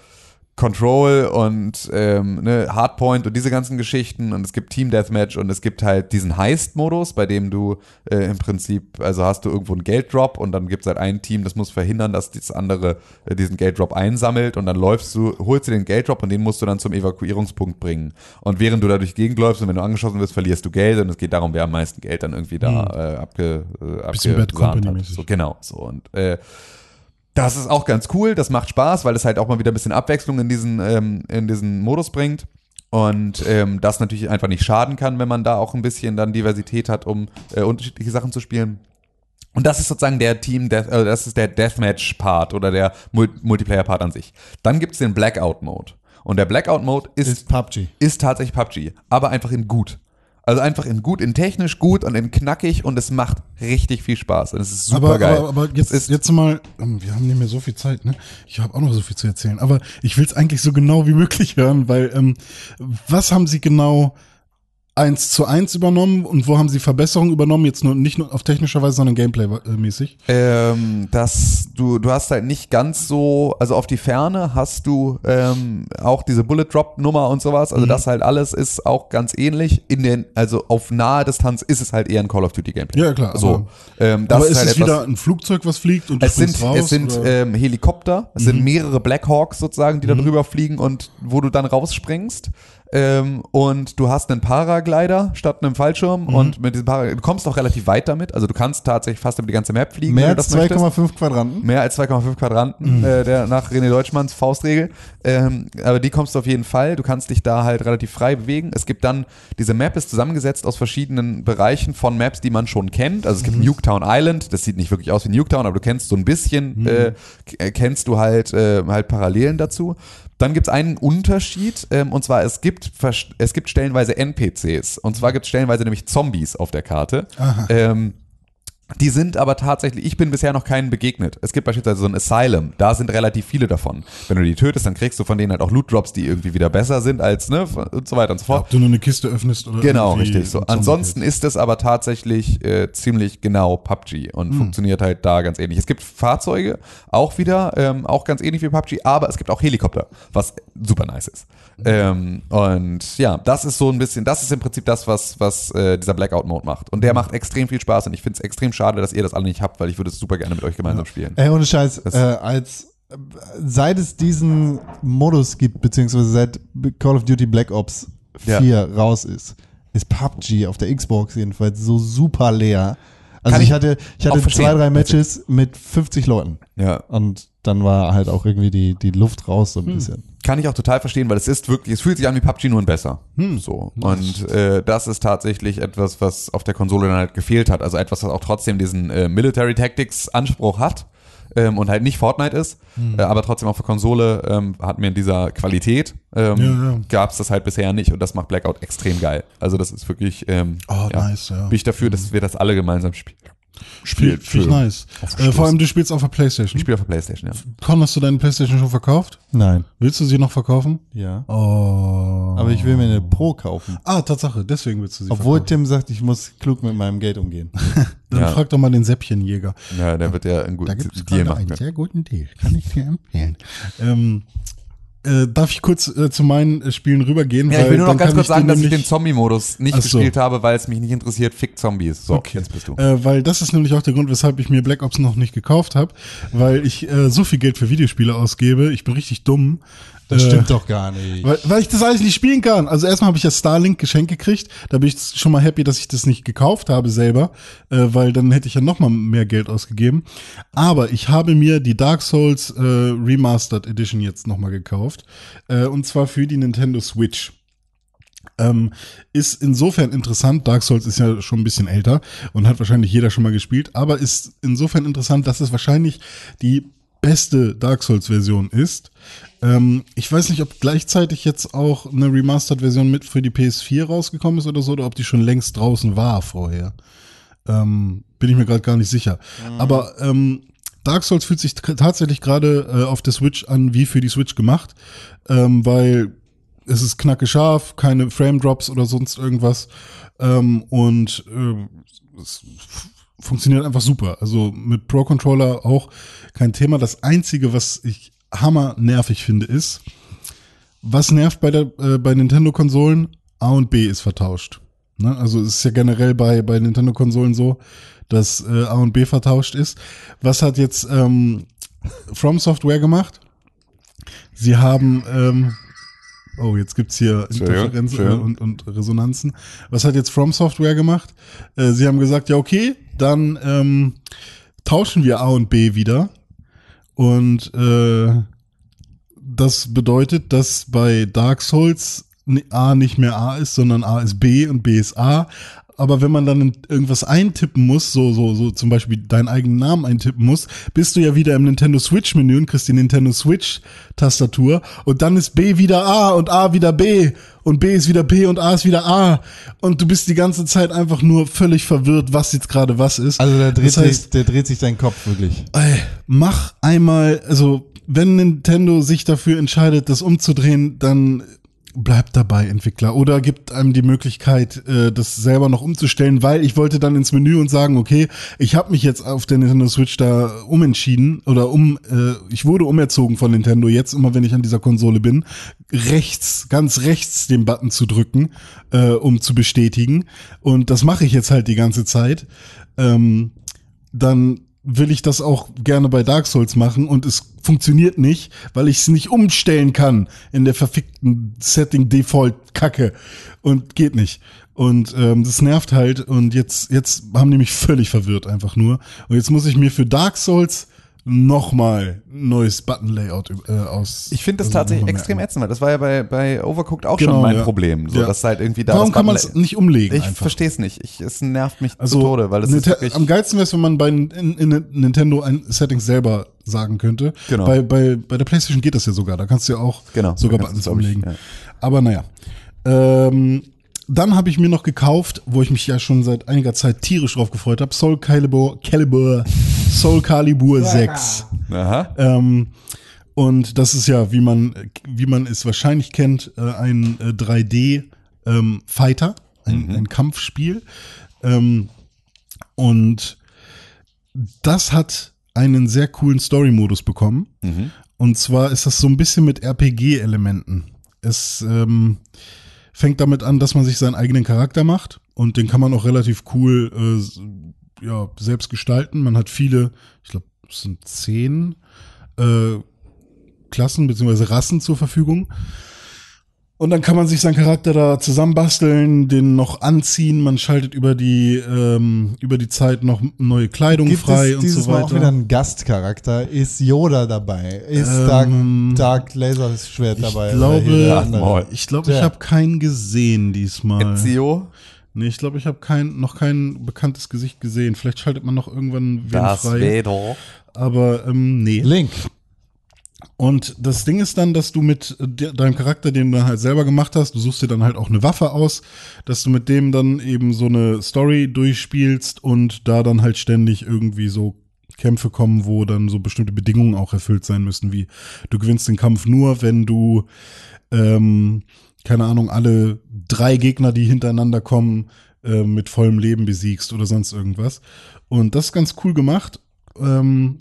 Control und ähm, ne, Hardpoint und diese ganzen Geschichten und es gibt Team Deathmatch und es gibt halt diesen Heist-Modus, bei dem du äh, im Prinzip, also hast du irgendwo einen Gelddrop und dann gibt es halt ein Team, das muss verhindern, dass das andere äh, diesen Gelddrop einsammelt und dann läufst du, holst du den Gelddrop und den musst du dann zum Evakuierungspunkt bringen. Und während du da durch die Gegend läufst und wenn du angeschossen wirst, verlierst du Geld und es geht darum, wer am meisten Geld dann irgendwie da äh, abge, äh, Bisschen Bad abgesahnt hat. So, genau, so und äh, das ist auch ganz cool, das macht Spaß, weil es halt auch mal wieder ein bisschen Abwechslung in diesen, ähm, in diesen Modus bringt. Und ähm, das natürlich einfach nicht schaden kann, wenn man da auch ein bisschen dann Diversität hat, um äh, unterschiedliche Sachen zu spielen. Und das ist sozusagen der Team, Death, äh, das ist der Deathmatch-Part oder der Mul Multiplayer-Part an sich. Dann gibt's den Blackout-Mode. Und der Blackout-Mode ist, Ist PUBG. ist tatsächlich PUBG, aber einfach in gut. Also einfach in gut, in technisch gut und in knackig und es macht richtig viel Spaß. Und es ist super aber, geil. aber, aber jetzt, Es ist, jetzt mal, ähm, wir haben nicht mehr so viel Zeit, ne? Ich habe auch noch so viel zu erzählen, aber ich will es eigentlich so genau wie möglich hören, weil ähm, was haben Sie genau eins zu eins übernommen und wo haben Sie Verbesserungen übernommen? Jetzt nur nicht nur auf technischer Weise, sondern Gameplay-mäßig. ähm, dass du, du hast halt nicht ganz so, also auf die Ferne hast du ähm, auch diese Bullet Drop Nummer und sowas, Mhm. also das halt alles ist auch ganz ähnlich. In den, also auf nahe Distanz ist es halt eher ein Call of Duty Gameplay. Ja, klar, So, aber- ähm, das aber ist halt es wieder ein Flugzeug, was fliegt und du es sind, raus? es sind? Mhm. ähm, Helikopter, es sind mehrere Blackhawks sozusagen, die da drüber fliegen und wo du dann rausspringst. Ähm, und du hast einen Paraglider statt einem Fallschirm Mhm. und mit diesem Paraglider, du kommst auch relativ weit damit, also du kannst tatsächlich fast über die ganze Map fliegen. Mehr als das möchtest. 2,5 Quadranten. Mehr als 2,5 Quadranten, äh, der nach René Deutschmanns Faustregel. Ähm, aber die kommst du auf jeden Fall. Du kannst dich da halt relativ frei bewegen. Es gibt dann, diese Map ist zusammengesetzt aus verschiedenen Bereichen von Maps, die man schon kennt. Also es gibt Nuketown Island, das sieht nicht wirklich aus wie Nuketown, aber du kennst so ein bisschen, äh, k- kennst du halt, äh, halt Parallelen dazu. Dann gibt es einen Unterschied, ähm, und zwar es gibt, es gibt stellenweise NPCs. Und zwar gibt es stellenweise nämlich Zombies auf der Karte. Ähm, Die sind aber tatsächlich, ich bin bisher noch keinen begegnet. Es gibt beispielsweise so ein Asylum, da sind relativ viele davon. Wenn du die tötest, dann kriegst du von denen halt auch Loot Drops, die irgendwie wieder besser sind als, ne, und so weiter und so fort. Ob du nur eine Kiste öffnest oder Genau, richtig so. Ansonsten ist es aber tatsächlich äh, ziemlich genau PUBG und funktioniert halt da ganz ähnlich. Es gibt Fahrzeuge, auch wieder, ähm, auch ganz ähnlich wie PUBG, aber es gibt auch Helikopter, was super nice ist. Ähm, und ja, das ist so ein bisschen, das ist im Prinzip das, was, was äh, dieser Blackout-Mode macht. Und der macht extrem viel Spaß und ich finde es extrem schade, dass ihr das alle nicht habt, weil ich würde es super gerne mit euch gemeinsam spielen. Ey, ohne Scheiß, Das- äh, als seit es diesen Modus gibt, beziehungsweise seit Call of Duty Black Ops 4 Ja. raus ist, ist PUBG auf der Xbox jedenfalls so super leer. Also ich ich hatte, ich hatte zwei, drei Matches mit 50 Leuten. Ja. Und dann war halt auch irgendwie die, die Luft raus so ein bisschen. Kann ich auch total verstehen, weil es ist wirklich, es fühlt sich an wie PUBG nur ein besser. so. Und äh, das ist tatsächlich etwas, was auf der Konsole dann halt gefehlt hat. Also etwas, was auch trotzdem diesen äh, Military Tactics Anspruch hat. Ähm, und halt nicht Fortnite ist, äh, aber trotzdem auf der Konsole ähm, hat mir in dieser Qualität ähm, Ja, ja. gab es das halt bisher nicht und das macht Blackout extrem geil. Also das ist wirklich ähm, Oh, nice, ja. bin ich dafür, dass wir das alle gemeinsam spielen. Spiel, Finde ich nice. Äh, vor allem, du spielst auf der Playstation. Ich spiele auf der Playstation, ja. Con, hast du deine Playstation schon verkauft? Nein. Willst du sie noch verkaufen? Ja. Oh. Aber ich will mir eine Pro kaufen. Ah, Tatsache, deswegen willst du sie Obwohl verkaufen. Tim sagt, ich muss klug mit meinem Geld umgehen. Dann Ja. frag doch mal den Säppchenjäger. Ja, der wird ja einen Da guten gibt es Deal machen einen sehr guten Deal. Kann ich dir empfehlen. Ähm, äh, darf ich kurz äh, zu meinen äh, Spielen rübergehen? Ja, ich will nur noch ganz kurz sagen, dass ich den Zombie-Modus nicht so. gespielt habe, weil es mich nicht interessiert. Fick Zombies. So, Okay. jetzt bist du. Äh, weil das ist nämlich auch der Grund, weshalb ich mir Black Ops noch nicht gekauft habe, weil ich äh, so viel Geld für Videospiele ausgebe. Ich bin richtig dumm. Das Äh, stimmt doch gar nicht. Weil, weil ich das alles nicht spielen kann. Also erstmal habe ich ja Starlink geschenkt gekriegt. Da bin ich schon mal happy, dass ich das nicht gekauft habe selber, äh, weil dann hätte ich ja noch mal mehr Geld ausgegeben. Aber ich habe mir die Dark Souls äh, Remastered Edition jetzt noch mal gekauft. Äh, und zwar für die Nintendo Switch. Ähm, ist insofern interessant, Dark Souls ist ja schon ein bisschen älter und hat wahrscheinlich jeder schon mal gespielt, aber ist insofern interessant, dass es wahrscheinlich die beste Dark Souls-Version ist. Ähm, ich weiß nicht, ob gleichzeitig jetzt auch eine Remastered-Version mit für die PS4 rausgekommen ist oder so, oder ob die schon längst draußen war vorher. Ähm, bin ich mir gerade gar nicht sicher. Aber ähm, Dark Souls fühlt sich tatsächlich gerade äh, auf der Switch an wie für die Switch gemacht, ähm, weil es ist knacke scharf, keine Frame Drops oder sonst irgendwas ähm, und ähm, es funktioniert einfach super. Also mit Pro Controller auch kein Thema. Das einzige, was ich hammer nervig finde, ist, was nervt bei der äh, bei Nintendo Konsolen? A und B ist vertauscht. Ne? Also es ist ja generell bei bei Nintendo Konsolen so, dass äh, A und B vertauscht ist. Was hat jetzt ähm, From Software gemacht? Sie haben ähm, Oh, jetzt gibt's hier Interferenzen und, und Resonanzen. Was hat jetzt From Software gemacht? Äh, sie haben gesagt, ja okay, dann ähm, tauschen wir A und B wieder. Und äh, das bedeutet, dass bei Dark Souls A nicht mehr A ist, sondern A ist B und B ist A. Aber wenn man dann irgendwas eintippen muss, so, so, so zum Beispiel deinen eigenen Namen eintippen muss, bist du ja wieder im Nintendo Switch-Menü und kriegst die Nintendo Switch-Tastatur und dann ist B wieder A und A wieder B und B ist wieder B und A ist wieder A und du bist die ganze Zeit einfach nur völlig verwirrt, was jetzt gerade was ist. Also da dreht, das heißt, sich, der dreht sich dein Kopf wirklich. Ey, mach einmal, also wenn Nintendo sich dafür entscheidet, das umzudrehen, dann bleibt dabei, Entwickler. Oder gibt einem die Möglichkeit, äh, das selber noch umzustellen, weil ich wollte dann ins Menü und sagen, okay, ich habe mich jetzt auf der Nintendo Switch da umentschieden oder um, äh, ich wurde umerzogen von Nintendo, jetzt immer wenn ich an dieser Konsole bin, rechts, ganz rechts den Button zu drücken, äh, um zu bestätigen. Und das mache ich jetzt halt die ganze Zeit. Ähm, dann will ich das auch gerne bei Dark Souls machen und es funktioniert nicht, weil ich es nicht umstellen kann in der verfickten Setting Default Kacke. Und geht nicht. Und ähm, das nervt halt. Und jetzt jetzt haben die mich völlig verwirrt einfach nur. Und jetzt muss ich mir für Dark Souls nochmal neues Button Layout äh, aus. Ich finde das also tatsächlich extrem ätzend, weil das war ja bei, bei Overcooked auch Genau, schon mein ja. Problem. So, Ja. dass halt irgendwie da Warum kann man es nicht umlegen Ich verstehe es nicht. Ich, es nervt mich Also zu Tode, weil es ist Ninte- wirklich. am geilsten wäre es, wenn man bei in, in Nintendo ein Settings selber sagen könnte. Genau. Bei, bei, bei der PlayStation geht das ja sogar. Da kannst du ja auch Genau, sogar Buttons glaub ich, umlegen. ja. Aber naja. Ähm, dann habe ich mir noch gekauft, wo ich mich ja schon seit einiger Zeit tierisch drauf gefreut habe, Soul Calibur, Calibur, Soul Calibur 6. Aha. Ähm, und das ist ja, wie man, wie man es wahrscheinlich kennt, äh, ein äh, 3D-Fighter, ein, ein Kampfspiel. Ähm, und das hat einen sehr coolen Story-Modus bekommen. Und zwar ist das so ein bisschen mit RPG-Elementen. Es ähm, fängt damit an, dass man sich seinen eigenen Charakter macht und den kann man auch relativ cool äh, ja, selbst gestalten. Man hat viele, ich glaube, es sind zehn äh, Klassen bzw. Rassen zur Verfügung. Und dann kann man sich seinen Charakter da zusammenbasteln, den noch anziehen. Man schaltet über die ähm, über die Zeit noch neue Kleidung Gibt frei es und dieses so Mal weiter. auch wieder einen Gastcharakter? Ist Yoda dabei? Ist Ähm, Dark, Dark Laserschwert dabei? glaube. Ich glaube, ich habe keinen gesehen diesmal. Ezio, Nee, ich glaube, ich habe kein, noch kein bekanntes Gesicht gesehen. Vielleicht schaltet man noch irgendwann wen Darth frei. Vader. Aber ähm, nee. Link. Und das Ding ist dann, dass du mit äh, de- deinem Charakter, den du dann halt selber gemacht hast, du suchst dir dann halt auch eine Waffe aus, dass du mit dem dann eben so eine Story durchspielst und da dann halt ständig irgendwie so Kämpfe kommen, wo dann so bestimmte Bedingungen auch erfüllt sein müssen, wie du gewinnst den Kampf nur, wenn du ähm, keine Ahnung, alle drei Gegner, die hintereinander kommen, äh, mit vollem Leben besiegst oder sonst irgendwas. Und das ist ganz cool gemacht. Ähm,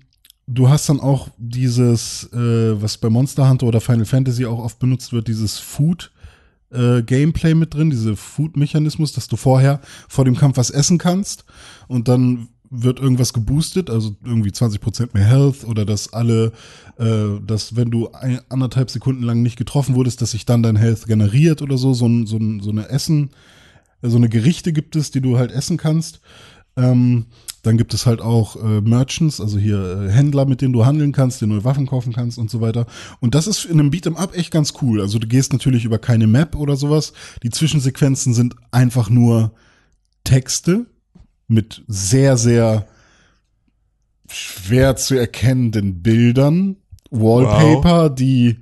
du hast dann auch dieses, äh, was bei Monster Hunter oder Final Fantasy auch oft benutzt wird, dieses Food. Äh, Gameplay mit drin, diese Food-Mechanismus, dass du vorher vor dem Kampf was essen kannst und dann wird irgendwas geboostet, also irgendwie 20% mehr Health oder dass alle, äh, dass wenn du ein, anderthalb Sekunden lang nicht getroffen wurdest, dass sich dann dein Health generiert oder so, so, so, so eine Essen, so eine Gerichte gibt es, die du halt essen kannst. Ähm, dann gibt es halt auch äh, Merchants, also hier äh, Händler, mit denen du handeln kannst, dir neue Waffen kaufen kannst und so weiter. Und das ist in einem Beat'em Up echt ganz cool. Also du gehst natürlich über keine Map oder sowas. Die Zwischensequenzen sind einfach nur Texte mit sehr, sehr schwer zu erkennenden Bildern, Wallpaper, die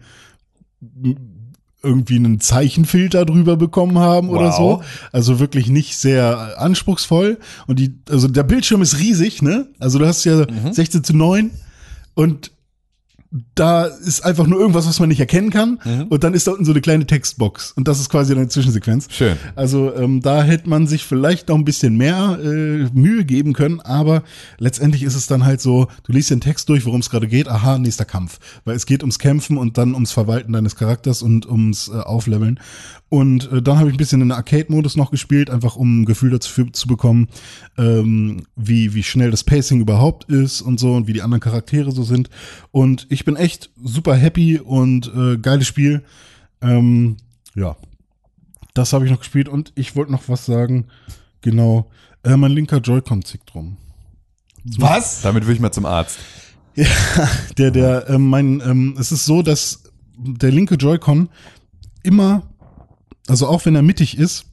irgendwie einen Zeichenfilter drüber bekommen haben oder Wow. so. Also wirklich nicht sehr anspruchsvoll. Und die, also der Bildschirm ist riesig, ne? Also du hast ja 16 zu 9 und da ist einfach nur irgendwas, was man nicht erkennen kann. Und dann ist da unten so eine kleine Textbox. Und das ist quasi eine Zwischensequenz. Schön. Also ähm, da hätte man sich vielleicht noch ein bisschen mehr äh, Mühe geben können, aber letztendlich ist es dann halt so, du liest den Text durch, worum es gerade geht, aha, nächster Kampf. Weil es geht ums Kämpfen und dann ums Verwalten deines Charakters und ums äh, Aufleveln. Und äh, dann habe ich ein bisschen in den Arcade-Modus noch gespielt, einfach um ein Gefühl dazu zu bekommen, ähm, wie, wie schnell das Pacing überhaupt ist und so und wie die anderen Charaktere so sind. Und ich bin echt super happy und äh, geiles Spiel. Ähm, ja, das habe ich noch gespielt und ich wollte noch was sagen. Genau. Äh, mein linker Joy-Con zickt rum. Was? Damit will ich mal zum Arzt. Der, der, ähm, mein, ähm, es ist so, dass der linke Joy-Con immer, also auch wenn er mittig ist,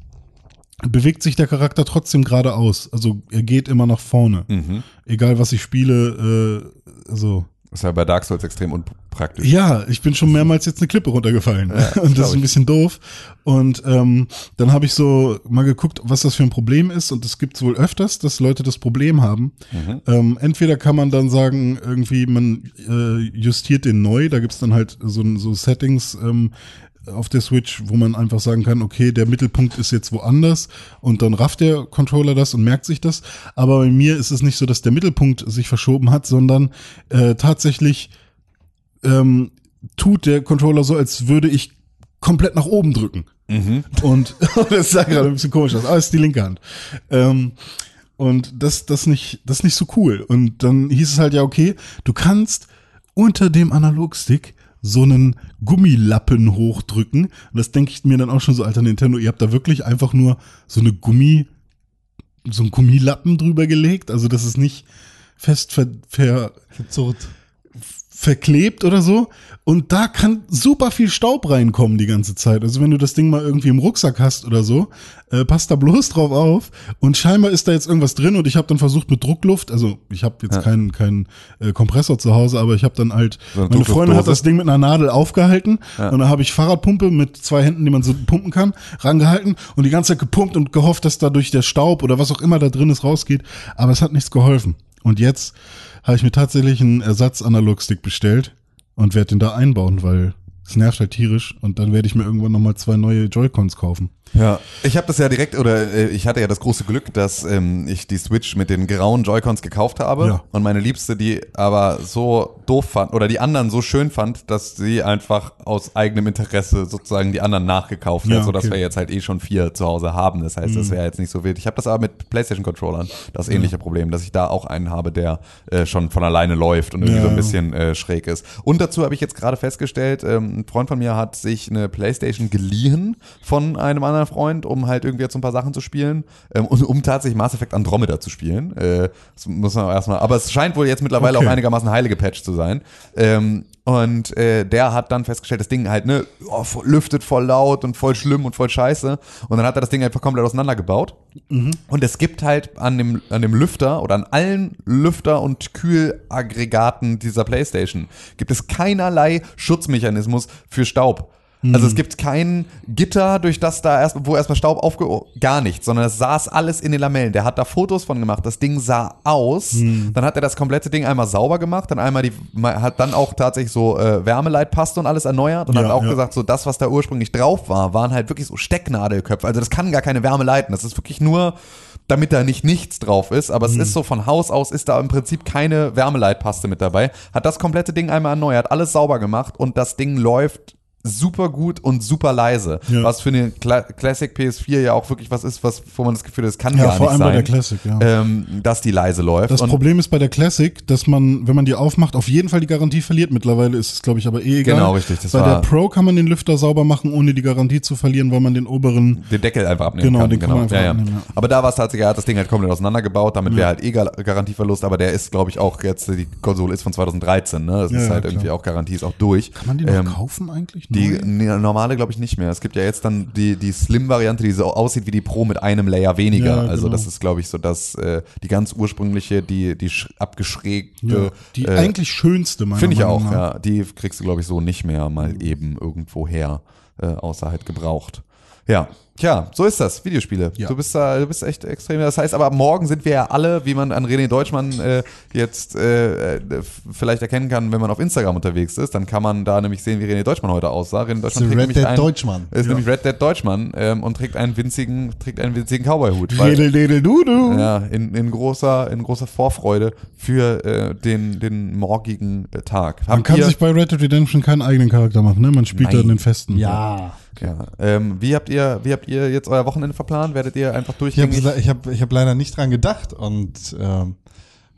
bewegt sich der Charakter trotzdem geradeaus. Also er geht immer nach vorne. Mhm. Egal was ich spiele, äh, also Das ist ja bei Dark Souls extrem unpraktisch. Ja, ich bin schon mehrmals jetzt eine Klippe runtergefallen. und das ist ein bisschen doof. Und ähm, dann habe ich so mal geguckt, was das für ein Problem ist. Und es gibt wohl öfters, dass Leute das Problem haben. Ähm, entweder kann man dann sagen, irgendwie, man äh, justiert den neu. Da gibt's dann halt so, so Settings ähm, auf der Switch, wo man einfach sagen kann, okay, der Mittelpunkt ist jetzt woanders und dann rafft der Controller das und merkt sich das. Aber bei mir ist es nicht so, dass der Mittelpunkt sich verschoben hat, sondern äh, tatsächlich ähm, tut der Controller so, als würde ich komplett nach oben drücken. Und das sah gerade ein bisschen komisch aus, aber es ist die linke Hand. Ähm, und das, das nicht, das ist nicht so cool. Und dann hieß es halt ja, okay, du kannst unter dem Analogstick so einen Gummilappen hochdrücken. Und das denke ich mir dann auch schon so, alter Nintendo, ihr habt da wirklich einfach nur so eine Gummi, so einen Gummilappen drüber gelegt. Also das ist nicht fest ver, ver, Verzurrt. Verklebt oder so. Und da kann super viel Staub reinkommen die ganze Zeit. Also wenn du das Ding mal irgendwie im Rucksack hast oder so, äh, passt da bloß drauf auf. Und scheinbar ist da jetzt irgendwas drin und ich habe dann versucht mit Druckluft, also ich habe jetzt Ja. keinen keinen äh, Kompressor zu Hause, aber ich habe dann halt, So eine meine Freundin hat das Ding mit einer Nadel aufgehalten und dann habe ich Fahrradpumpe mit zwei Händen, die man so pumpen kann, rangehalten und die ganze Zeit gepumpt und gehofft, dass dadurch der Staub oder was auch immer da drin ist rausgeht. Aber es hat nichts geholfen. Und jetzt habe ich mir tatsächlich einen Ersatz-Analog-Stick bestellt und werde den da einbauen, weil es nervt halt tierisch und dann werde ich mir irgendwann nochmal zwei neue Joy-Cons kaufen. Ja, ich habe das ja direkt, oder äh, ich hatte ja das große Glück, dass ähm, ich die Switch mit den grauen Joy-Cons gekauft habe Ja. und meine Liebste die aber so doof fand, oder die anderen so schön fand, dass sie einfach aus eigenem Interesse sozusagen die anderen nachgekauft Ja, hat, sodass okay. wir jetzt halt eh schon vier zu Hause haben. Das heißt, das wäre jetzt nicht so wild. Ich habe das aber mit PlayStation-Controllern, das ähnliche Problem, dass ich da auch einen habe, der äh, schon von alleine läuft und irgendwie Ja. so ein bisschen äh, schräg ist. Und dazu habe ich jetzt gerade festgestellt, ähm, ein Freund von mir hat sich eine Playstation geliehen von einem anderen Freund, um halt irgendwie jetzt so ein paar Sachen zu spielen ähm, und um tatsächlich Mass Effect Andromeda zu spielen. Äh, das muss man erstmal, aber es scheint wohl jetzt mittlerweile Okay. auch einigermaßen heile gepatcht zu sein. Ähm, und äh, der hat dann festgestellt, das Ding halt, ne, oh, lüftet voll laut und voll schlimm und voll scheiße. Und dann hat er das Ding einfach komplett auseinandergebaut. Und es gibt halt an dem, an dem Lüfter oder an allen Lüfter- und Kühlaggregaten dieser Playstation gibt es keinerlei Schutzmechanismus für Staub. Also es gibt kein Gitter, durch das da erst, wo erstmal Staub aufge... Gar nichts, sondern es saß alles in den Lamellen. Der hat da Fotos von gemacht. Das Ding sah aus. Dann hat er das komplette Ding einmal sauber gemacht, dann einmal die, hat dann auch tatsächlich so äh, Wärmeleitpaste und alles erneuert und Ja, hat auch ja. gesagt, so das, was da ursprünglich drauf war, waren halt wirklich so Stecknadelköpfe. Also das kann gar keine Wärme leiten. Das ist wirklich nur damit da nicht nichts drauf ist, aber es ist so von Haus aus ist da im Prinzip keine Wärmeleitpaste mit dabei. Hat das komplette Ding einmal erneuert, alles sauber gemacht und das Ding läuft super gut und super leise. Ja. Was für eine Cla Classic PS4 ja auch wirklich was ist, was, wo man das Gefühl hat, das kann Ja, gar vor nicht allem sein. bei der Classic, ja. Ähm, dass die leise läuft. Das Und- Problem ist bei der Classic, dass man, wenn man die aufmacht, auf jeden Fall die Garantie verliert. Mittlerweile ist es, glaube ich, aber eh egal. Genau, richtig, bei der Pro kann man den Lüfter sauber machen, ohne die Garantie zu verlieren, weil man den oberen den Deckel einfach abnehmen Genau, kann. den kann man einfach ja, abnehmen, ja. Aber da war es tatsächlich, er hat das Ding halt komplett auseinandergebaut, damit wäre halt eh Gar- Garantieverlust, aber der ist, glaube ich, auch jetzt, die Konsole ist von 2013, ne? Das ist halt klar. irgendwie auch Garantie ist auch durch. Kann man die noch Ähm, kaufen eigentlich? Die nee, normale glaube ich nicht mehr. Es gibt ja jetzt dann die, die Slim-Variante, die so aussieht wie die Pro mit einem Layer weniger. Ja, also genau. das ist glaube ich so das, äh, die ganz ursprüngliche, die, die sch- abgeschrägte. ja, die äh, eigentlich schönste, meiner Finde ich Meinung auch, nach. ja. Die kriegst du, glaube ich, so nicht mehr mal eben irgendwo her, äh, außer halt gebraucht. Ja, tja, so ist das, Videospiele. Ja. Du bist da, du bist echt extrem. Das heißt aber, morgen sind wir ja alle, wie man an René Deutschmann äh, jetzt äh, äh, vielleicht erkennen kann, wenn man auf Instagram unterwegs ist, dann kann man da nämlich sehen, wie René Deutschmann heute aussah. René Das Deutschmann ist trägt Red nämlich Dead ein, Deutschmann. ist Ja. nämlich Red Dead Deutschmann ähm, und trägt einen winzigen, trägt einen winzigen Cowboy-Hut. Redel, dedel, du, du. ja, in, in, großer, in großer Vorfreude für äh, den, den morgigen äh, Tag. Man Habt kann ihr, sich bei Red Dead Redemption keinen eigenen Charakter machen, ne? Man spielt Nein. dann den festen. Ja. Ja, ähm, wie, habt ihr, wie habt ihr jetzt euer Wochenende verplant? Werdet ihr einfach Ich habe ich hab, ich hab leider nicht dran gedacht und ähm,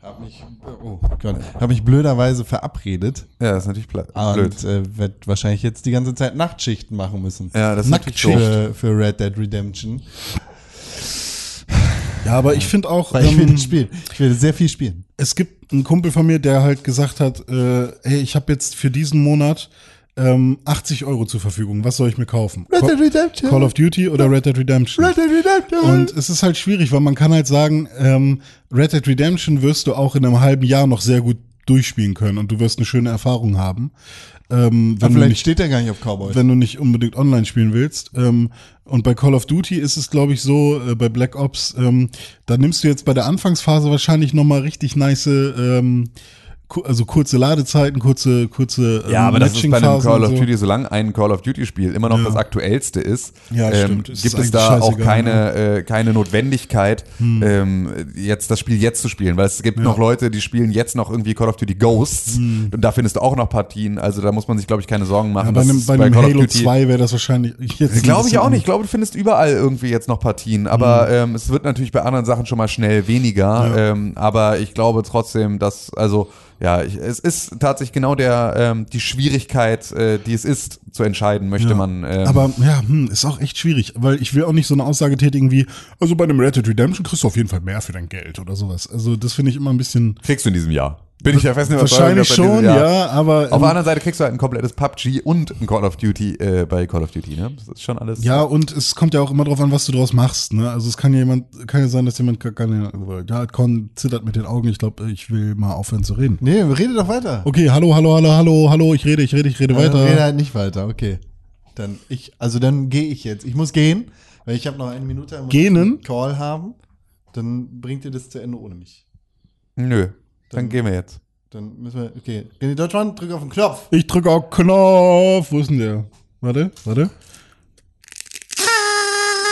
habe mich, oh Gott, hab mich blöderweise verabredet ja, das ist natürlich blöd. und äh, werde wahrscheinlich jetzt die ganze Zeit Nachtschichten machen müssen. Ja, das ist natürlich doof. für, für Red Dead Redemption. Ja, aber ich finde auch, Weil ich ähm, will spielen. Ich will sehr viel spielen. es gibt einen Kumpel von mir, der halt gesagt hat, äh, hey, ich habe jetzt für diesen Monat ähm, 80 Euro zur Verfügung. Was soll ich mir kaufen? Red Dead Call, Redemption. Call of Duty oder Red Dead Redemption? Red Dead Redemption. Und es ist halt schwierig, weil man kann halt sagen, ähm, Red Dead Redemption wirst du auch in einem halben Jahr noch sehr gut durchspielen können und du wirst eine schöne Erfahrung haben. Ähm, Aber wenn, du vielleicht nicht, steht er gar nicht auf Cowboys. wenn du nicht unbedingt online spielen willst. Ähm, und bei Call of Duty ist es, glaube ich, so, äh, bei Black Ops, ähm, da nimmst du jetzt bei der Anfangsphase wahrscheinlich nochmal richtig nice, ähm, also kurze Ladezeiten, kurze, kurze ähm, Ja, aber das ist bei einem Call of so. Duty, solange ein Call of Duty-Spiel immer noch Ja. das aktuellste ist, Ja, ähm. Es gibt ist es da auch keine, äh, keine Notwendigkeit, Hm. ähm, jetzt das Spiel jetzt zu spielen, weil es gibt noch Leute, die spielen jetzt noch irgendwie Call of Duty Ghosts und da findest du auch noch Partien, also da muss man sich, glaube ich, keine Sorgen machen. Hm. Ja, bei einem, bei einem Call of Halo Duty- 2 wäre das wahrscheinlich jetzt. Glaube ich auch nicht. Ich glaube, du findest überall irgendwie jetzt noch Partien. Aber ähm, es wird natürlich bei anderen Sachen schon mal schnell weniger. Ja. Ähm, aber ich glaube trotzdem, dass, also, ja, ich, es ist tatsächlich genau der, ähm, die Schwierigkeit, äh, die es ist, zu entscheiden, möchte Ja. man. Ähm, Aber ja, hm, ist auch echt schwierig, weil ich will auch nicht so eine Aussage tätigen wie, also bei einem Red Dead Redemption kriegst du auf jeden Fall mehr für dein Geld oder sowas. Also das finde ich immer ein bisschen, kriegst du in diesem Jahr. Bin ich ja fest. Wahrscheinlich schon, dieses ja, aber. Auf der anderen Seite kriegst du halt ein komplettes PUBG und ein Call of Duty äh, bei Call of Duty, ne? Das ist schon alles. Ja, und es kommt ja auch immer drauf an, was du draus machst. Ne? Also es kann ja jemand, kann ja sein, dass jemand gar keine, ja, Con zittert mit den Augen. Ich glaube, ich will mal aufhören zu reden. Nee, rede doch weiter. Okay, hallo, hallo, hallo, hallo, hallo, ich rede, ich rede, ich rede Dann weiter. Rede halt nicht weiter, okay. Dann ich, also dann gehe ich jetzt. Ich muss gehen, weil ich habe noch eine Minute. muss Gehen? Call haben. Dann bringt ihr das zu Ende ohne mich. Nö. Dann Dann- gehen wir jetzt. Dann müssen wir, okay. René Deutschmann, drück auf den Knopf. Ich drücke auf Knopf. Wo ist denn der? Warte, warte.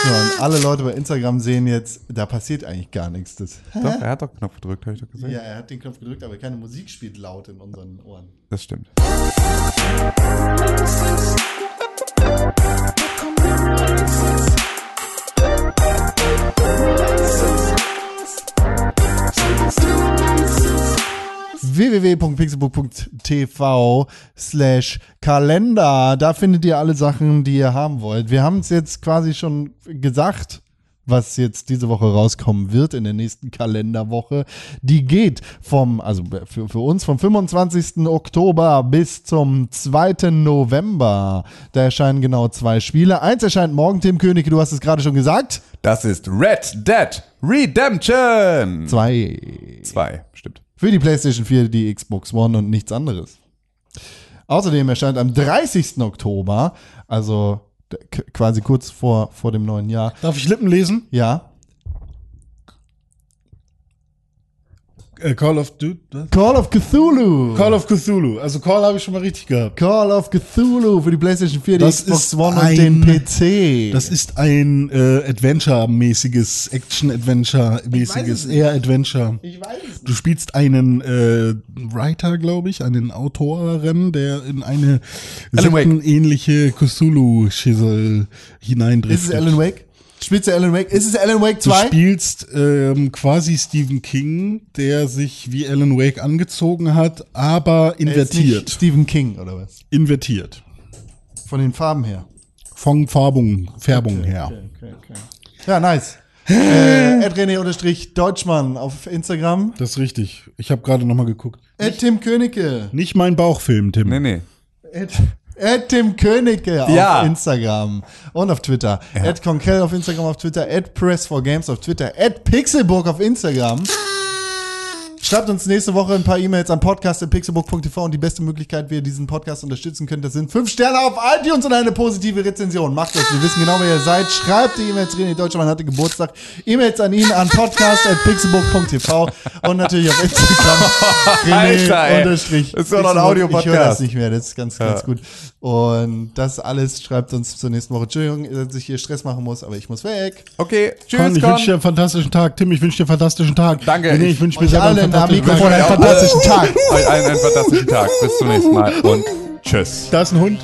So, und alle Leute bei Instagram sehen jetzt, da passiert eigentlich gar nichts. Das, Doch, er hat doch Knopf gedrückt, habe ich doch gesehen. ja, er hat den Knopf gedrückt, aber keine Musik spielt laut in unseren Ohren. Das stimmt. www.pixelbook.tv slash Kalender. Da findet ihr alle Sachen, die ihr haben wollt. Wir haben es jetzt quasi schon gesagt, was jetzt diese Woche rauskommen wird in der nächsten Kalenderwoche. Die geht vom, also für, für uns vom 25. Oktober bis zum 2. November. Da erscheinen genau zwei Spiele. Eins erscheint morgen, Tim König, du hast es gerade schon gesagt. Das ist Red Dead Redemption. Zwei. Zwei, stimmt. Für die PlayStation 4, die Xbox One und nichts anderes. Außerdem erscheint am 30. Oktober, also quasi kurz vor, vor dem neuen Jahr, Darf ich Lippen lesen? ja, Äh, Call of Duty. was? Call of Cthulhu. Call of Cthulhu. Also Call habe ich schon mal richtig gehabt. Call of Cthulhu für die PlayStation 4, die Das Xbox ist One und den PC. Das ist ein äh, Adventure-mäßiges, Action-Adventure-mäßiges, eher Adventure. ich weiß es Du spielst einen äh, Writer, glaube ich, einen Autoren, der in eine sektenähnliche Cthulhu-Schissel hineindriftet. Ist es Alan Wake? Spielst du Alan Wake? Ist es Alan Wake Du 2? spielst ähm, quasi Stephen King, der sich wie Alan Wake angezogen hat, aber Er ist nicht invertiert. Stephen King oder was? Invertiert. Von den Farben her. Von Farbung, Färbung her. Okay, okay, okay. Ja, nice. äh, Ed René unterstrich Deutschmann auf Instagram. Das ist richtig. Ich habe gerade nochmal geguckt. Ed Tim Königke. Nicht mein Bauchfilm, Tim. Nee, nee. Ed, Ed Tim Königke Ja. auf Instagram und auf Twitter. Ed Conkel auf Instagram, auf Twitter. Ed Press4Games auf Twitter. Ed Pixelburg auf Instagram. Schreibt uns nächste Woche ein paar E-Mails an podcast.pixelburg.tv und die beste Möglichkeit, wie ihr diesen Podcast unterstützen könnt, das sind fünf Sterne auf iTunes und eine positive Rezension. Macht das, wir wissen genau, wer ihr seid. Schreibt die E-Mails, René Deutschmann hatte Geburtstag. E-Mails an ihn an podcast.pixelburg.tv und natürlich auf Instagram. Alter, ey. unterstrich Das ist doch noch ein Pixelburg. Ich höre das Audio-Podcast. nicht mehr, das ist ganz, ganz gut. Und das alles schreibt uns zur nächsten Woche. Entschuldigung, dass ich hier Stress machen muss, aber ich muss weg. Okay, tschüss, Con, ich wünsche dir einen fantastischen Tag. Tim, ich wünsche dir einen fantastischen Tag. Danke. René, ich wünsche mir selber einen allen am Mikrofon einen fantastischen Tag. Euch allen einen fantastischen Tag. Bis zum nächsten Mal und tschüss. Da ist ein Hund.